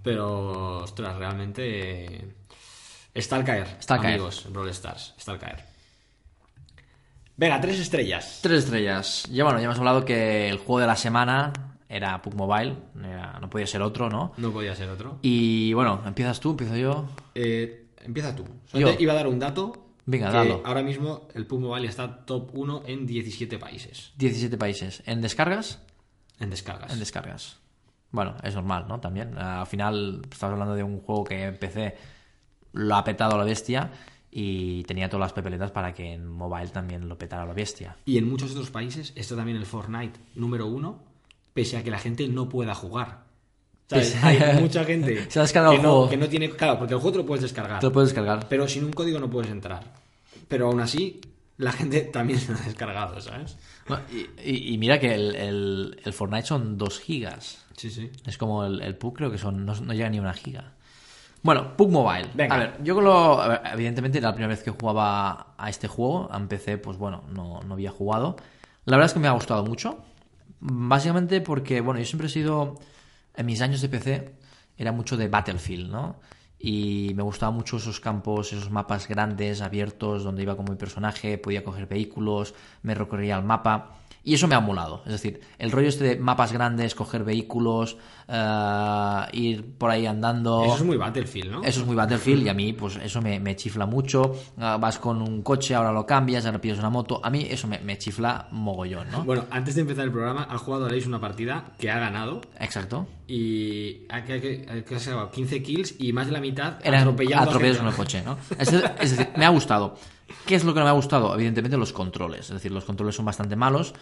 pero, ostras, realmente está al caer, Está al caer. amigos, Brawl Stars, está al caer. Venga, tres estrellas. Tres estrellas. Ya bueno, ya hemos hablado que el juego de la semana era PUG Mobile, era- no podía ser otro, ¿no? No podía ser otro. Y bueno, empiezas tú, empiezo yo. Eh, empieza tú. Yo. iba a dar un dato. Venga, que dalo. Ahora mismo el PUBG Mobile está top 1 en 17 países 17 países. ¿En descargas? en descargas. En descargas. Bueno, es normal, ¿no? También. Al final, estamos hablando de un juego que en PC lo ha petado a la bestia y tenía todas las pepeletas para que en mobile también lo petara a la bestia. Y en muchos otros países está también el Fortnite número uno, pese a que la gente no pueda jugar. ¿Sabes? Pese- Hay mucha gente Se ha descargado que, el no, juego. que no tiene. Claro, porque el juego te lo puedes descargar. Te lo puedes descargar. Pero sin un código no puedes entrar. Pero aún así, la gente también se lo ha descargado, ¿sabes? Bueno, y, y- y mira que el, el- el Fortnite son 2 gigas. Sí, sí. Es como el, el PUG, creo que son no, no llega ni a una giga. Bueno, PUG Mobile. Venga. A ver, yo con lo, ver, evidentemente era la primera vez que jugaba a este juego. A PC, pues bueno, no, no había jugado. La verdad es que me ha gustado mucho. Básicamente porque, bueno, yo siempre he sido, en mis años de PC, era mucho de Battlefield, ¿no? Y me gustaban mucho esos campos, esos mapas grandes, abiertos, donde iba con mi personaje, podía coger vehículos, me recorría el mapa. Y eso me ha molado. Es decir, el rollo este de mapas grandes, coger vehículos, eh, ir por ahí andando. Eso es muy Battlefield, ¿no? Eso es muy Battlefield y a mí pues eso me, me chifla mucho. Ah, vas con un coche, ahora lo cambias, ahora pides una moto. A mí eso me, me chifla mogollón, ¿no? Bueno, antes de empezar el programa, ha jugado Aleix una partida que ha ganado Exacto. y ha, que, que, sacado 15 kills y más de la mitad Eran atropellando a atropellados gente. en el coche, ¿no? Es, es decir, me ha gustado. ¿Qué es lo que no me ha gustado? Evidentemente los controles. Es decir, los controles son bastante malos.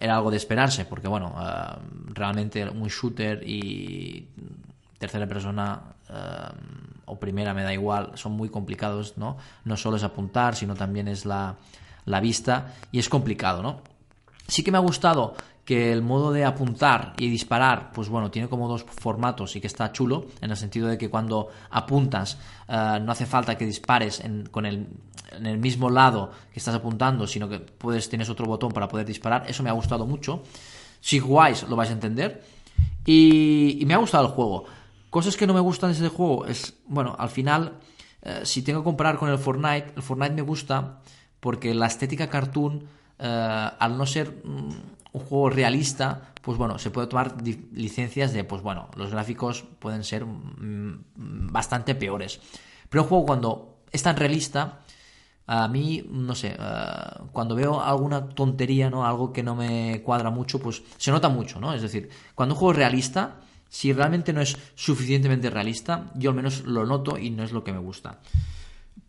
Era algo de esperarse, porque bueno, ah, realmente un shooter y tercera persona ah, o primera, me da igual, son muy complicados, ¿no? No solo es apuntar, sino también es la, la vista y es complicado, ¿no? Sí que me ha gustado que el modo de apuntar y disparar, pues bueno, tiene como dos formatos y que está chulo, en el sentido de que cuando apuntas eh, no hace falta que dispares en, con el, en el mismo lado que estás apuntando, sino que puedes, tienes otro botón para poder disparar. Eso me ha gustado mucho. Si jugáis lo vais a entender. Y, y me ha gustado el juego. Cosas que no me gustan de ese juego es, bueno, al final, eh, si tengo que comparar con el Fortnite, el Fortnite me gusta porque la estética cartoon, eh, al no ser mm, un juego realista, pues bueno, se puede tomar licencias de, pues bueno, los gráficos pueden ser mm, bastante peores. Pero un juego cuando es tan realista, a mí, no sé, eh, cuando veo alguna tontería, ¿no? Algo que no me cuadra mucho, pues se nota mucho, ¿no? Es decir, cuando un juego es realista, si realmente no es suficientemente realista, yo al menos lo noto y no es lo que me gusta.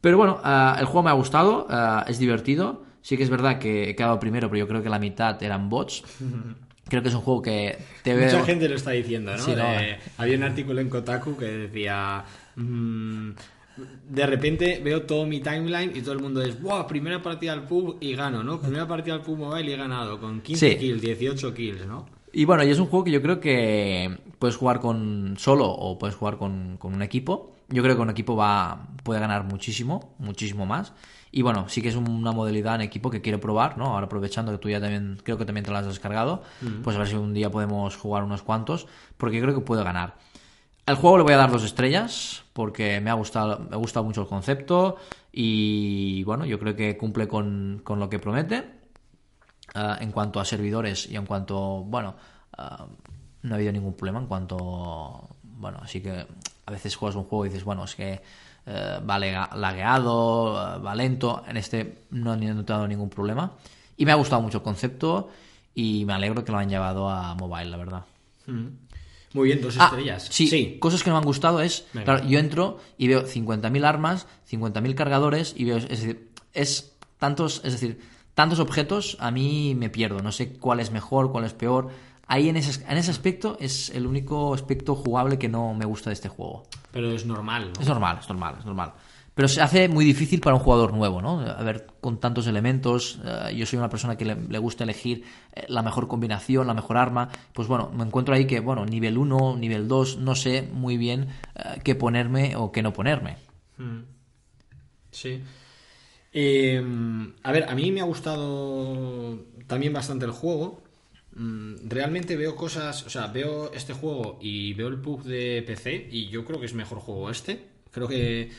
Pero bueno, eh, el juego me ha gustado, eh, es divertido. Sí que es verdad que he quedado primero, pero yo creo que la mitad eran bots. Creo que es un juego que te veo... Mucha gente lo está diciendo, ¿no? Sí, no. De- había un artículo en Kotaku que decía... mm, de repente veo todo mi timeline y todo el mundo es ¡Buah! Primera partida al pub y gano, ¿no? Primera partida al pub mobile y he ganado con 15 Sí. kills, 18 kills, ¿no? Y bueno, y es un juego que yo creo que puedes jugar con solo o puedes jugar con, con un equipo. Yo creo que un equipo va puede ganar muchísimo, muchísimo más. Y bueno, sí que es una modalidad en equipo que quiero probar, ¿no? Ahora aprovechando que tú ya también, creo que también te la has descargado, pues a ver si un día podemos jugar unos cuantos, porque creo que puedo ganar. Al juego le voy a dar dos estrellas, porque me ha gustado, me ha gustado mucho el concepto y bueno, yo creo que cumple con, con lo que promete. Ah, en cuanto a servidores y en cuanto, bueno, ah, no ha habido ningún problema en cuanto, bueno, así que a veces juegas un juego y dices, bueno, es que eh, va lagueado, eh, va lento. En este no he notado ningún problema. Y me ha gustado mucho el concepto y me alegro que lo han llevado a mobile, la verdad. Muy bien, dos Ah, estrellas. sí, cosas que no me han gustado es, Venga. claro, yo entro y veo 50.000 armas, 50.000 cargadores y veo, es decir, es tantos, es decir, tantos objetos, a mí me pierdo, no sé cuál es mejor, cuál es peor. Ahí en ese, en ese aspecto es el único aspecto jugable que no me gusta de este juego. Pero es normal, ¿no? Es normal, es normal, es normal. Pero se hace muy difícil para un jugador nuevo, ¿no? A ver, con tantos elementos, eh, yo soy una persona que le, le gusta elegir eh, la mejor combinación, la mejor arma. Pues bueno, me encuentro ahí que, bueno, nivel 1, nivel 2, no sé muy bien eh, qué ponerme o qué no ponerme. Sí. Eh, a ver, a mí me ha gustado también bastante el juego. Mm, Realmente veo cosas, o sea, veo este juego y veo el PUB de PC y yo creo que es mejor juego este. Creo que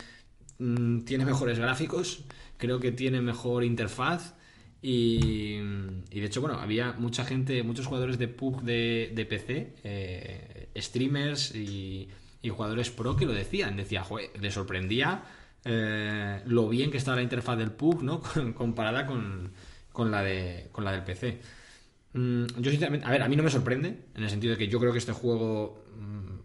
mm, tiene mejores gráficos, creo que tiene mejor interfaz y, de hecho, bueno, había mucha gente, muchos jugadores de PUB de, de PC, eh, streamers y, jugadores pro que lo decían. Decía, joder, le sorprendía eh, lo bien que estaba la interfaz del PUB, ¿no? Comparada con, con la de, con la del PC. Mm, yo sinceramente, a ver, a mí no me sorprende, en el sentido de que yo creo que este juego mm,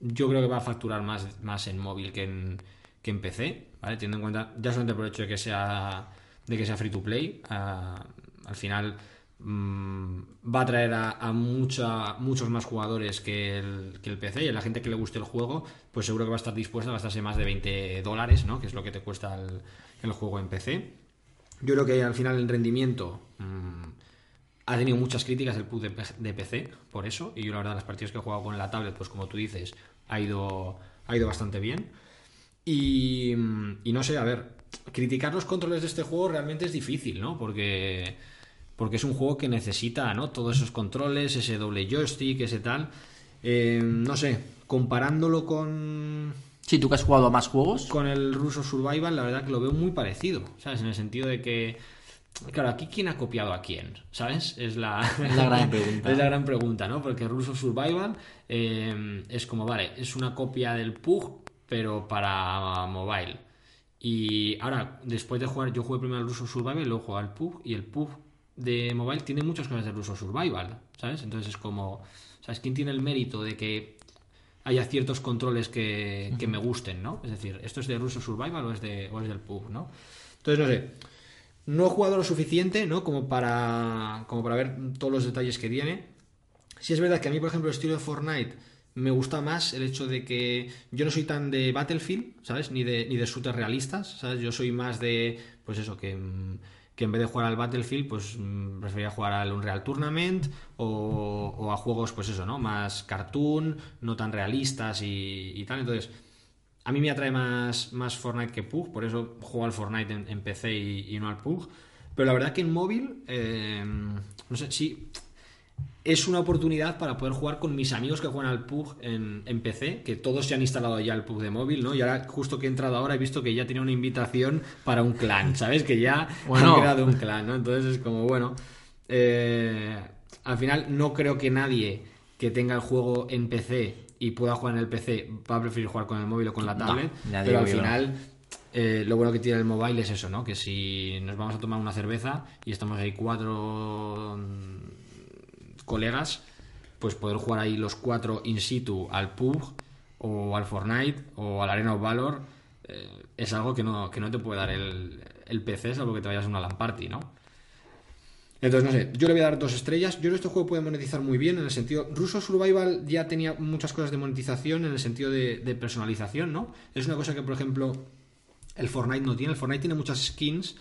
yo creo que va a facturar más, más en móvil que en, que en PC, ¿vale? Teniendo en cuenta, ya solamente por el hecho de que sea, de que sea free to play, ah, al final mm, va a traer a, a muchos más jugadores que el, que el PC y a la gente que le guste el juego, pues seguro que va a estar dispuesta a gastarse más de 20 dólares, ¿no? Que es lo que te cuesta el, juego en PC. Yo creo que al final el rendimiento ha tenido muchas críticas el PUB de, PC por eso. Y yo la verdad las partidas que he jugado con la tablet, pues como tú dices, ha ido, ha ido bastante bien. Y, y no sé, a ver, criticar los controles de este juego realmente es difícil, ¿no? Porque, porque es un juego que necesita, ¿no? Todos esos controles, ese doble joystick, ese tal. Eh, no sé, comparándolo con, Sí, tú que has jugado a más juegos. con el ruso Survival, la verdad que lo veo muy parecido, ¿sabes? En el sentido de que, claro, aquí quién ha copiado a quién, ¿sabes? Es la, Es la gran pregunta. es la gran pregunta, ¿no? Porque el ruso Survival eh, es como, vale, es una copia del PUG, pero para mobile. Y ahora, después de jugar, yo jugué primero al ruso Survival y luego jugué al PUG, y el PUG de mobile tiene muchas cosas del ruso Survival, ¿sabes? Entonces es como, ¿sabes? ¿Quién tiene el mérito de que haya ciertos controles que, que me gusten, ¿no? Es decir, ¿esto es de Russo Survival o es, de, o es del PUB, ¿no? Entonces, no sé. No he jugado lo suficiente, ¿no? Como para, como para ver todos los detalles que tiene. Sí es verdad que a mí, por ejemplo, el estilo de Fortnite me gusta más el hecho de que yo no soy tan de Battlefield, ¿sabes? Ni de, ni de shooters realistas, ¿sabes? Yo soy más de, pues eso, que, mm, que en vez de jugar al Battlefield, pues mm, prefería jugar al Unreal Tournament o, o a juegos, pues eso, ¿no? Más cartoon, no tan realistas y, y tal. Entonces, a mí me atrae más, más Fortnite que PUG, por eso juego al Fortnite en, en PC y, y no al PUG. Pero la verdad que en móvil, eh, no sé, sí, es una oportunidad para poder jugar con mis amigos que juegan al PUG en, en PC, que todos se han instalado ya el PUG de móvil, ¿no? Y ahora, justo que he entrado ahora, he visto que ya tenía una invitación para un clan, ¿sabes? Que ya Bueno. han creado un clan, ¿no? Entonces es como, bueno, eh, al final no creo que nadie que tenga el juego en PC y pueda jugar en el PC va a preferir jugar con el móvil o con la tablet, pero al no. final eh, lo bueno que tiene el mobile es eso, ¿no? Que si nos vamos a tomar una cerveza y estamos ahí cuatro mm, colegas, pues poder jugar ahí los cuatro in situ al PUB o al Fortnite o al Arena of Valor eh, es algo que no, que no te puede dar el, el PC, salvo que te vayas a una LAN party, ¿no? Entonces, no sé, yo le voy a dar dos estrellas. Yo creo que este juego puede monetizar muy bien en el sentido. Russo Survival ya tenía muchas cosas de monetización en el sentido de, personalización, ¿no? Es una cosa que, por ejemplo, el Fortnite no tiene. El Fortnite tiene muchas skins,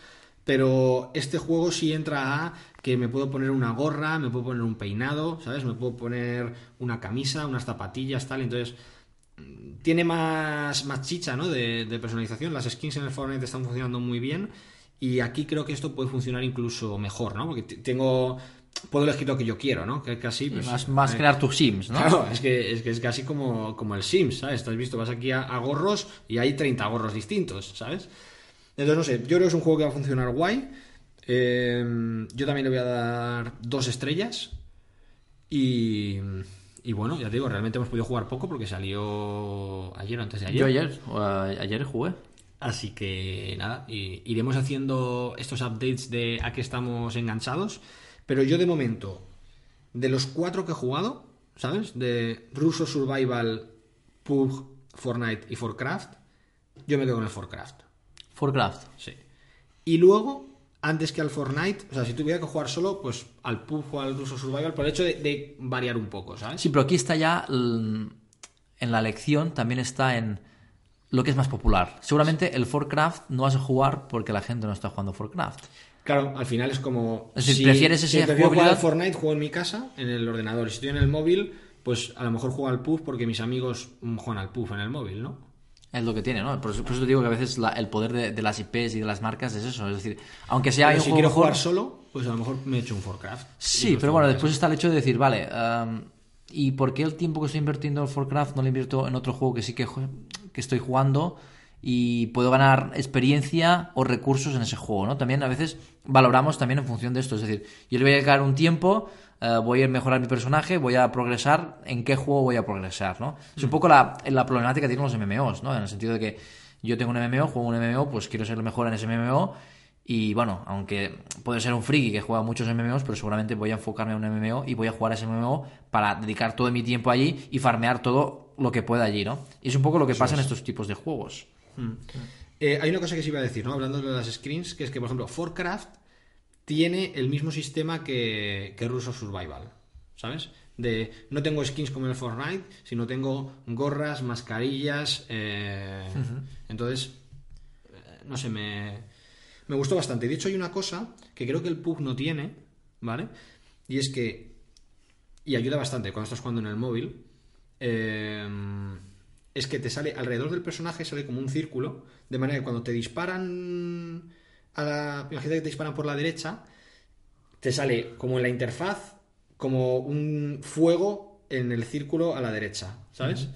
pero este juego sí entra a que me puedo poner una gorra, me puedo poner un peinado, ¿sabes? Me puedo poner una camisa, unas zapatillas, tal. Entonces, tiene más, más chicha, ¿no? De personalización. Las skins en el Fortnite están funcionando muy bien. Y aquí creo que esto puede funcionar incluso mejor, ¿no? Porque tengo. Puedo elegir lo que yo quiero, ¿no? Que casi. pues, más más eh, crear tus sims, ¿no? Claro, es que, es que es casi como, como el Sims, ¿sabes? Estás visto, vas aquí a, a gorros y hay 30 gorros distintos, ¿sabes? Entonces, no sé, yo creo que es un juego que va a funcionar guay. Eh, yo también le voy a dar dos estrellas. Y, y bueno, ya te digo, realmente hemos podido jugar poco porque salió ayer o antes de ayer. Yo ayer, o, ayer jugué. Así que nada, y- iremos haciendo estos updates de a qué estamos enganchados. Pero yo de momento, de los cuatro que he jugado, ¿sabes? De Russo Survival, PUBG, Fortnite y Forcraft, yo me quedo con el Forcraft. Forcraft. Sí. Y luego, antes que al Fortnite, o sea, si tuviera que jugar solo, pues al PUBG o al Russo Survival, por el hecho de, de variar un poco, ¿sabes? Sí, pero aquí está ya l- en la elección, también está en lo que es más popular. Seguramente el Forcraft no vas a jugar porque la gente no está jugando Forcraft. Claro, al final es como. Es decir, prefieres si esa prefiero jugar al Fortnite, juego en mi casa, en el ordenador. Si estoy en el móvil, pues a lo mejor juego al PUF porque mis amigos juegan al PUF en el móvil, ¿no? Es lo que tiene, ¿no? Por eso, por eso te digo que a veces la- el poder de, de las IPs y de las marcas es eso. Es decir, aunque sea Pero un si juego quiero mejor- jugar solo, pues a lo mejor me echo un Forcraft. Sí, pero bueno, en después está el hecho de decir, vale, am, ¿y por qué el tiempo que estoy invirtiendo en Forcraft no lo invierto en otro juego que sí que, que estoy jugando y puedo ganar experiencia o recursos en ese juego, ¿no? También a veces valoramos también en función de esto, es decir, yo le voy a dedicar un tiempo, eh, voy a mejorar mi personaje, voy a progresar, ¿en qué juego voy a progresar, no? Es un poco la, la problemática que tienen los MMOs, ¿no? En el sentido de que yo tengo un MMO, juego un MMO, pues quiero ser el mejor en ese MMO y bueno, aunque puede ser un friki que juega muchos MMOs, pero seguramente voy a enfocarme a un MMO y voy a jugar a ese MMO para dedicar todo mi tiempo allí y farmear todo lo que pueda allí, ¿no? Y es un poco lo que pasa en estos tipos de juegos. Eh, hay una cosa que sí iba a decir, ¿no? Hablando de las screens, que es que, por ejemplo, Forcraft tiene el mismo sistema que, que Russo Survival, ¿sabes? De no tengo skins como en el Fortnite, sino tengo gorras, mascarillas. eh, Entonces, eh, no sé, me, me gustó bastante. De hecho, hay una cosa que creo que el PUG no tiene, ¿vale? Y es que, y ayuda bastante cuando estás jugando en el móvil, eh, es que te sale alrededor del personaje, sale como un círculo, de manera que cuando te disparan, a la, imagínate que te disparan por la derecha, te sale como en la interfaz, como un fuego en el círculo a la derecha, ¿sabes?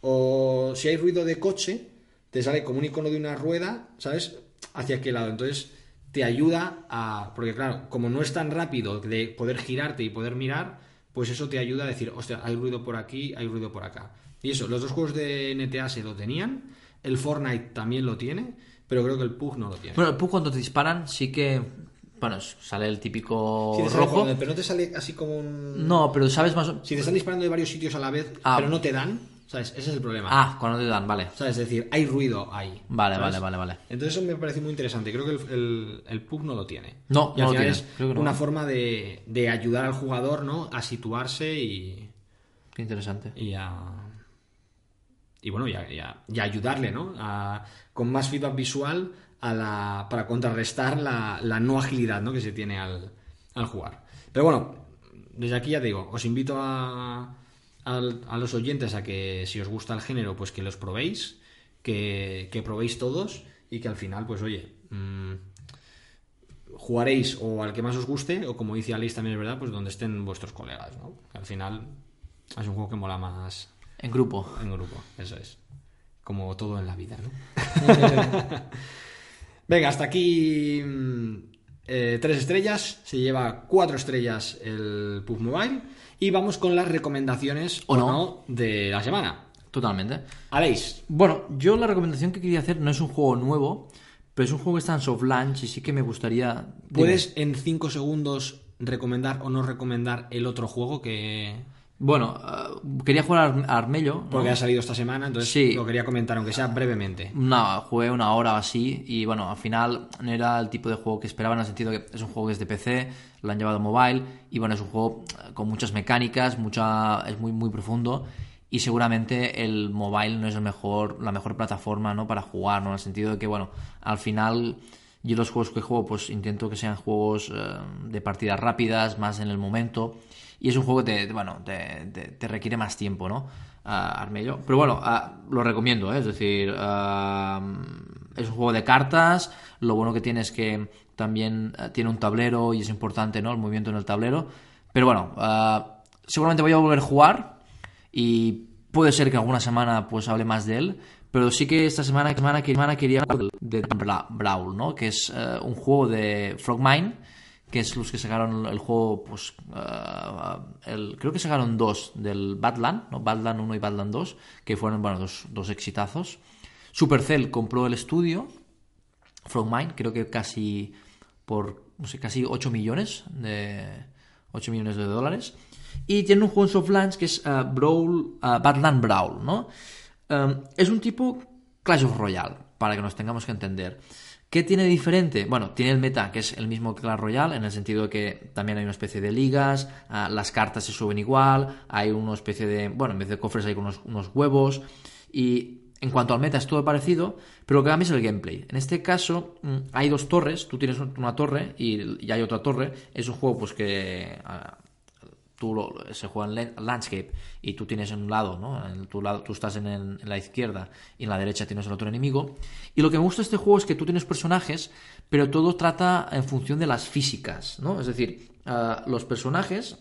O si hay ruido de coche, te sale como un icono de una rueda, ¿sabes? Hacia qué lado. Entonces te ayuda a... Porque claro, como no es tan rápido de poder girarte y poder mirar, pues eso te ayuda a decir, hostia, hay ruido por aquí, hay ruido por acá. Y eso, los dos juegos de NTA se lo tenían, el Fortnite también lo tiene, pero creo que el PUG no lo tiene. Bueno, el PUG cuando te disparan sí que, bueno, sale el típico Sí, rojo. pero no te sale así como un... No, pero sabes más o- Si te están disparando de varios sitios a la vez, Ah. pero no te dan, ¿sabes? Ese es el problema. Ah, cuando te dan, vale. ¿Sabes? Es decir, hay ruido ahí. Vale, ¿sabes? vale, vale, vale. Entonces eso me parece muy interesante. Creo que el, el, el PUG no lo tiene. No, y no al lo final tiene. es Creo que no. una forma de, de ayudar al jugador, ¿no? A situarse y, Qué interesante. y a... Y bueno, y, a- y a- y a ayudarle, ¿no? A- con más feedback visual a la, para contrarrestar la, la no agilidad, ¿no? Que se tiene al, al jugar. Pero bueno, desde aquí ya te digo, os invito a, a los oyentes a que si os gusta el género, pues que los probéis, que, que probéis todos y que al final, pues oye, mm, jugaréis o al que más os guste, o como dice Alice también es verdad, pues donde estén vuestros colegas, ¿no? Que al final es un juego que mola más En grupo. en grupo, eso es. Como todo en la vida, ¿no? Venga, hasta aquí mm, eh, tres estrellas. Se lleva cuatro estrellas el PUB Mobile. Y vamos con las recomendaciones ¿O o no? no de la semana. Totalmente. Aleix, Bueno, yo la recomendación que quería hacer no es un juego nuevo, pero es un juego que está en soft launch y sí que me gustaría. ¿puedes en cinco segundos recomendar o no recomendar el otro juego que... Bueno, eh, quería jugar a Ar- a Armello. ¿no? Porque ha salido esta semana, entonces Sí. lo quería comentar, aunque sea brevemente. No, jugué una hora o así y bueno, al final no era el tipo de juego que esperaba en el sentido que es un juego que es de PC, lo han llevado a mobile y bueno, es un juego eh, con muchas mecánicas, mucha es muy muy profundo y seguramente el mobile no es el mejor la mejor plataforma, ¿no? para jugar, ¿no? En el sentido de que bueno, al final Yo los juegos que juego, pues intento que sean juegos eh, de partidas rápidas, más en el momento. Y es un juego que te, bueno, te, requiere más tiempo, ¿no? Ah, Armello. Pero bueno, ah, lo recomiendo, ¿eh? es decir, ah, es un juego de cartas. Lo bueno que tiene es que también ah, tiene un tablero y es importante, ¿no? El movimiento en el tablero. Pero bueno, seguramente voy a volver a jugar y puede ser que alguna semana pues hable más de él. Pero sí que esta semana, semana, semana quería hablar de Bra- Brawl, ¿no? Que es eh, un juego de Frogmine, que es los que sacaron el juego, pues, el, creo que sacaron dos del Badland, ¿no? Badland 1 y Badland 2, que fueron, bueno, dos, dos exitazos. Supercell compró el estudio, Frogmine, creo que casi por, no sé, casi 8 millones de 8 millones de dólares. Y tiene un juego en soft launch que es eh, Brawl, eh, Badland Brawl, ¿no? Es un tipo Clash of Royale, para que nos tengamos que entender. ¿Qué tiene diferente? Bueno, tiene el meta, que es el mismo que Clash Royale, en el sentido de que también hay una especie de ligas, ah, las cartas se suben igual, hay una especie de, bueno, en vez de cofres hay unos, unos huevos, y en cuanto al meta es todo parecido, pero lo que cambia es el gameplay. En este caso mm, hay dos torres, tú tienes una torre y, y hay otra torre, es un juego pues que... ah, tú lo- se juega en lan- landscape y tú tienes en un lado, ¿no? En tu lado, tú estás en la izquierda y en la derecha tienes el otro enemigo. Y lo que me gusta de este juego es que tú tienes personajes, pero todo trata en función de las físicas, ¿no? Es decir, ah, los personajes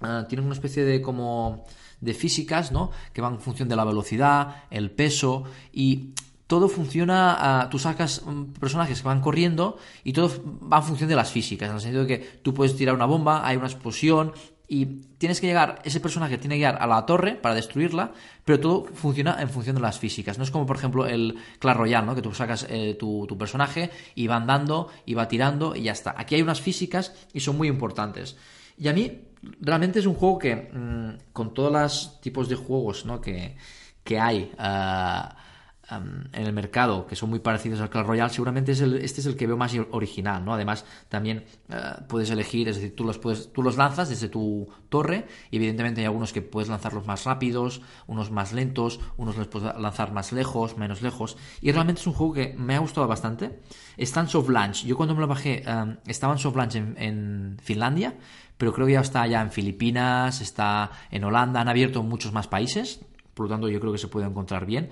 ah, tienen una especie de como de físicas, ¿no? Que van en función de la velocidad, el peso y todo funciona, ah, tú sacas mm, personajes que van corriendo y todo va en función de las físicas, en el sentido de que tú puedes tirar una bomba, hay una explosión y tienes que llegar, ese personaje tiene que llegar a la torre para destruirla, pero todo funciona en función de las físicas. No es como, por ejemplo, el Clash Royale, ¿no? Que tú sacas eh, tu, tu personaje y va andando y va tirando y ya está. Aquí hay unas físicas y son muy importantes. Y a mí realmente es un juego que, mm, con todos los tipos de juegos ¿no? que, que hay ah, en el mercado, que son muy parecidos al Clash Royale, seguramente es el- este es el que veo más original, ¿no? Además, también ah, puedes elegir, es decir, tú los, puedes, tú los lanzas desde tu torre, y evidentemente hay algunos que puedes lanzarlos más rápidos, unos más lentos, unos los puedes lanzar más lejos, menos lejos, y realmente es un juego que me ha gustado bastante. Está en soft launch, yo cuando me lo bajé am, estaba en soft launch en, en Finlandia, pero creo que ya está ya en Filipinas, está en Holanda, han abierto muchos más países, por lo tanto yo creo que se puede encontrar bien.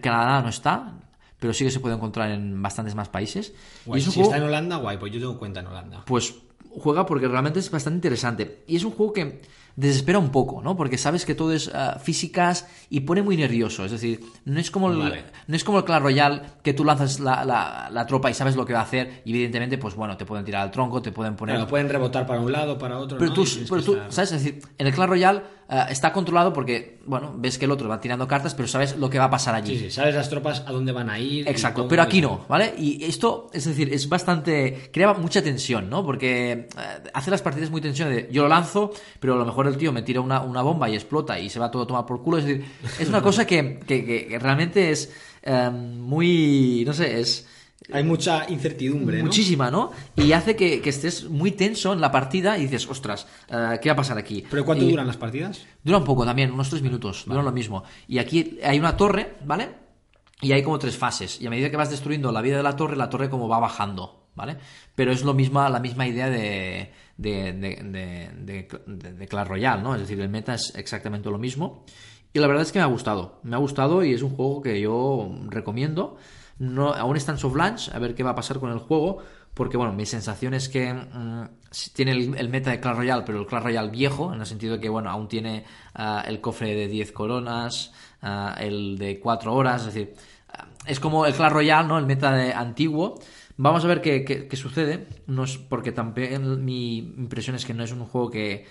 Canadá no está, pero sí que se puede encontrar en bastantes más países. Guay, y es un si juego, está en Holanda, guay, pues yo tengo cuenta en Holanda. pues juega porque realmente es bastante interesante. Y es un juego que desespera un poco, ¿no? Porque sabes que todo es ah, físicas y pone muy nervioso. Es decir, no es como el, Vale. no es como el Clash Royale que tú lanzas la, la- la tropa y sabes lo que va a hacer. Y evidentemente, pues bueno, te pueden tirar al tronco, te pueden poner. Bueno, pueden rebotar para un lado, para otro. Pero ¿no? tú, pero tú, ¿sabes? Es decir, en el Clash Royale eh, está controlado porque, bueno, ves que el otro va tirando cartas, pero sabes lo que va a pasar allí. Sí, sí, sabes las tropas a dónde van a ir. Exacto, pero aquí no, ¿vale? Y esto, es decir, es bastante. crea mucha tensión, ¿no? Porque eh, hace las partidas muy tensión de yo lo lanzo, pero a lo mejor el tío me tira una, una bomba y explota y se va todo a tomar por culo. Es decir, es una cosa que, que- que- que realmente es eh, muy. no sé, es. Hay mucha incertidumbre, ¿no? Muchísima, ¿no? Y hace que, que estés muy tenso en la partida y dices, ostras, eh, ¿qué va a pasar aquí? ¿Pero cuánto Y- duran las partidas? Dura un poco también, unos tres minutos, dura lo mismo. Y aquí hay una torre, ¿vale? Y hay como tres fases. Y a medida que vas destruyendo la vida de la torre, la torre como va bajando, ¿vale? Pero es lo misma, la misma idea de, de, de, de, de- Clash Royale, ¿no? Es decir, el meta es exactamente lo mismo. Y la verdad es que me ha gustado. Me ha gustado y es un juego que yo recomiendo. No, aún está en soft launch, a ver qué va a pasar con el juego. Porque, bueno, mi sensación es que mm, sí tiene el, el meta de Clash Royale, pero el Clash Royale viejo, en el sentido de que, bueno, aún tiene ah, el cofre de 10 coronas, ah, el de 4 horas, es decir, ah, es como el Clash Royale, ¿no? El meta de antiguo. Vamos a ver qué, qué- qué sucede. No es porque también mi impresión es que no es un juego que,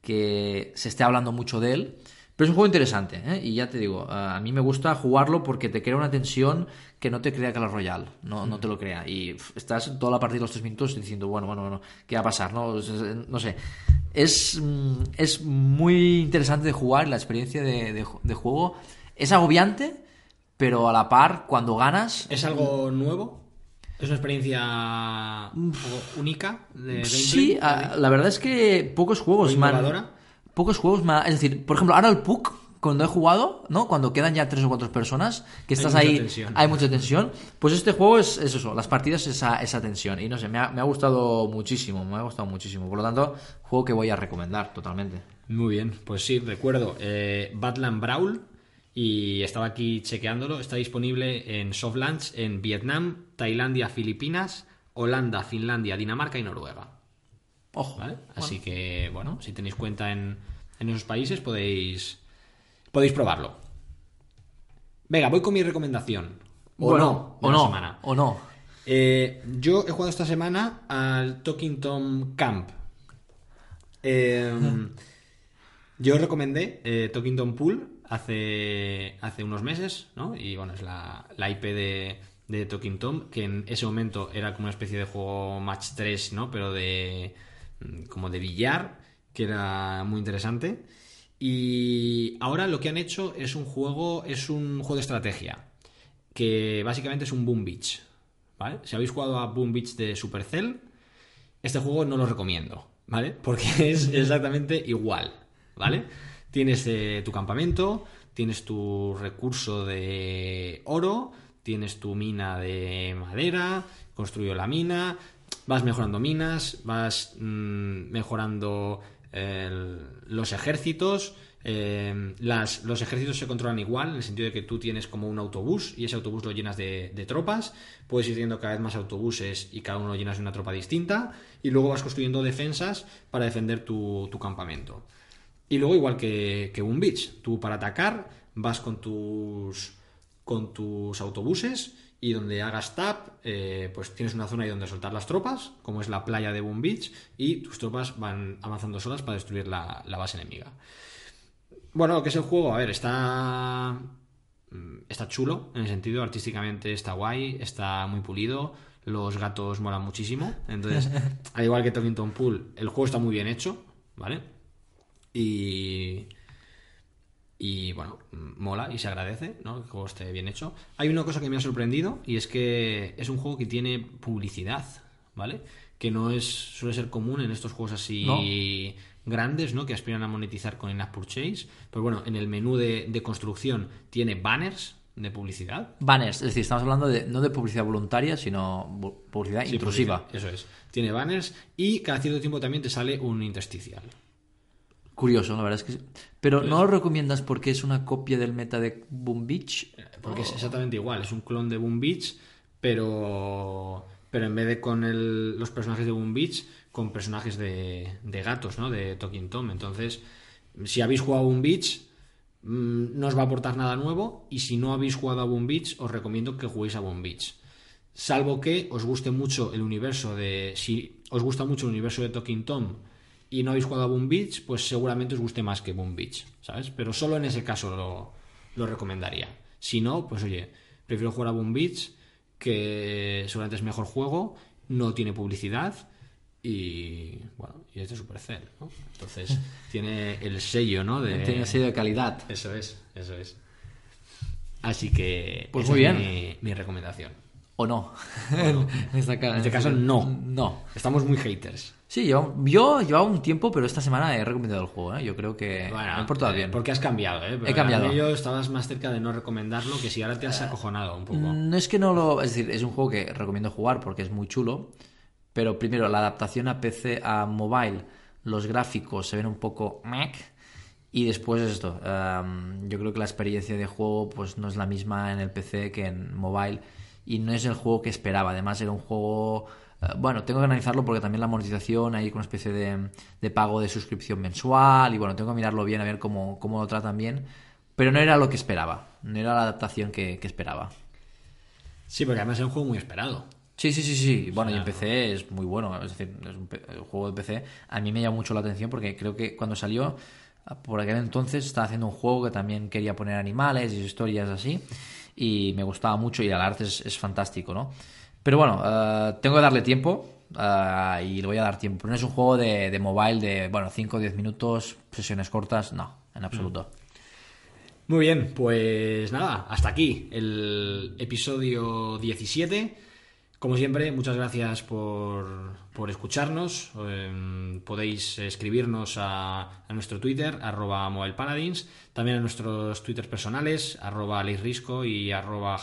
que se esté hablando mucho de él. Pero es un juego interesante, ¿eh? y ya te digo, a mí me gusta jugarlo porque te crea una tensión que no te crea Clash Royale, no, no te lo crea. Y estás toda la partida los tres minutos diciendo, bueno, bueno, bueno, ¿qué va a pasar? No, no sé. Es, mm, es muy interesante de jugar, la experiencia de, de de juego es agobiante, pero a la par, cuando ganas, ¿Es algo nuevo? ¿Es una experiencia única de gameplay? Sí, ah, la verdad es que pocos juegos ¿O me han- innovadora? Pocos juegos han- Es decir, por ejemplo, ahora el PUC, cuando he jugado, ¿no? Cuando quedan ya tres o cuatro personas, que estás ahí, tensión. hay mucha tensión. Pues este juego es, es eso, las partidas esa, esa tensión. Y no sé, me ha, me ha gustado muchísimo, me ha gustado muchísimo. Por lo tanto, juego que voy a recomendar totalmente. Muy bien, pues sí, recuerdo. Eh, Badland Brawl. Y estaba aquí chequeándolo. Está disponible en soft launch en Vietnam, Tailandia, Filipinas, Holanda, Finlandia, Dinamarca y Noruega. Ojo. ¿Vale? Así que, bueno, si tenéis cuenta en, en esos países podéis, podéis probarlo. Venga, voy con mi recomendación. O Bueno, no, o no, semana. o no. Eh, yo he jugado esta semana al Talking Tom Camp. Eh, yo recomendé eh, Talking Tom Pool hace, hace unos meses, ¿no? Y bueno, es la, la IP de, de Talking Tom, que en ese momento era como una especie de juego match 3, ¿no? Pero de mm, como de billar, que era muy interesante. Y ahora lo que han hecho es un juego, es un juego de estrategia, que básicamente es un Boom Beach, ¿vale? Si habéis jugado a Boom Beach de Supercell, este juego no lo recomiendo, ¿vale? Porque es exactamente igual, ¿vale? Tienes eh, tu campamento, tienes tu recurso de oro, tienes tu mina de madera, construyo la mina, vas mejorando minas, vas mm, mejorando los ejércitos. eh, las, los ejércitos se controlan igual, en el sentido de que tú tienes como un autobús y ese autobús lo llenas de, tropas. Puedes ir teniendo cada vez más autobuses y cada uno lo llenas de una tropa distinta. Y luego vas construyendo defensas para defender tu campamento. Y luego, igual que, que un beach, tú para atacar vas con tus, con tus autobuses y donde hagas tap, eh, pues tienes una zona ahí donde soltar las tropas, como es la playa de Boom Beach, y tus tropas van avanzando solas para destruir la, la base enemiga. Bueno, lo que es el juego, a ver, está. mm, Está chulo, en el sentido, artísticamente está guay, está muy pulido, los gatos molan muchísimo. Entonces, al igual que Talking Tom Pool, el juego está muy bien hecho, ¿vale? Y. Y bueno, mola y se agradece, ¿no? Que el juego esté bien hecho. Hay una cosa que me ha sorprendido y es que es un juego que tiene publicidad, ¿vale? Que no es suele ser común en estos juegos así grandes, ¿no? Que aspiran a monetizar con in-app purchase. Pero bueno, en el menú de, de construcción tiene banners de publicidad. Banners, es decir, estamos hablando de, no de publicidad voluntaria, sino publicidad Sí, intrusiva. publicidad, Eso es. Tiene banners y cada cierto tiempo también te sale un intersticial. Curioso, la verdad es que sí. Pero no lo recomiendas porque es una copia del meta de Boom Beach. Porque es exactamente igual, es un clon de Boom Beach, pero, pero en vez de con el- los personajes de Boom Beach, con personajes de, de gatos, ¿no? De Talking Tom. Entonces, si habéis jugado a Boom Beach, mm, no os va a aportar nada nuevo, y si no habéis jugado a Boom Beach, os recomiendo que juguéis a Boom Beach. Salvo que os guste mucho el universo de. Si os gusta mucho el universo de Talking Tom y no habéis jugado a Boom Beach, pues seguramente os guste más que Boom Beach, ¿sabes? Pero solo en ese caso lo, lo recomendaría. Si no, pues oye, prefiero jugar a Boom Beach, que seguramente es mejor juego, no tiene publicidad y bueno, y es de Supercell, ¿no? Entonces tiene el sello, ¿no? De, Tiene sello de calidad. Eso es, eso es. Así que Pues esa muy es bien. mi, mi recomendación. ¿O no? en, esta ca- En este caso, no. No. Estamos muy haters. Sí, yo, yo llevaba un tiempo, pero esta semana he recomendado el juego. ¿eh? Yo creo que Bueno, me he portado eh, bien. Porque has cambiado, ¿eh? He cambiado. yo estabas más cerca de no recomendarlo que si ahora te has acojonado un poco. No es que no lo. Es decir, es un juego que recomiendo jugar porque es muy chulo. Pero primero, la adaptación a PC, a mobile, los gráficos se ven un poco meh. Y después esto. yo creo que la experiencia de juego pues no es la misma en el PC que en mobile. Y no es el juego que esperaba. Además, era un juego. Eh, bueno, tengo que analizarlo porque también la monetización, hay una especie de, de pago de suscripción mensual. Y bueno, tengo que mirarlo bien a ver cómo, cómo lo tratan bien. Pero no era lo que esperaba. No era la adaptación que- que esperaba. Sí, porque además es un juego muy esperado. Sí, sí, sí, sí. Bueno, y en PC es muy bueno. Es decir, es un, juego de PC. A mí me llama mucho la atención porque creo que cuando salió, por aquel entonces, estaba haciendo un juego que también quería poner animales y historias así. Y me gustaba mucho y el arte es, es fantástico, ¿no? Pero bueno, eh, tengo que darle tiempo eh, y le voy a dar tiempo. No es un juego de, de mobile de, bueno, 5 o 10 minutos, sesiones cortas. No, en absoluto. Muy bien, pues nada, hasta aquí el episodio 17 Como siempre, muchas gracias por, por escucharnos. Eh, podéis escribirnos a, a, nuestro Twitter, arroba también a nuestros Twitters personales, arroba Risco y arroba.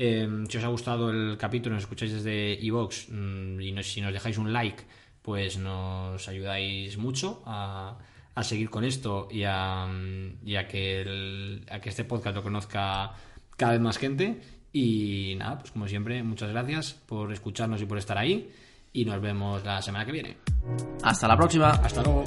Em, si os ha gustado el capítulo, nos escucháis desde iVoox mmm, y si nos dejáis un like, pues nos ayudáis mucho a, seguir con esto y a, mm, que a que este podcast lo conozca cada vez más gente. Y nada, pues como siempre, muchas gracias por escucharnos y por estar ahí. Y nos vemos la semana que viene. Hasta la próxima. Hasta luego.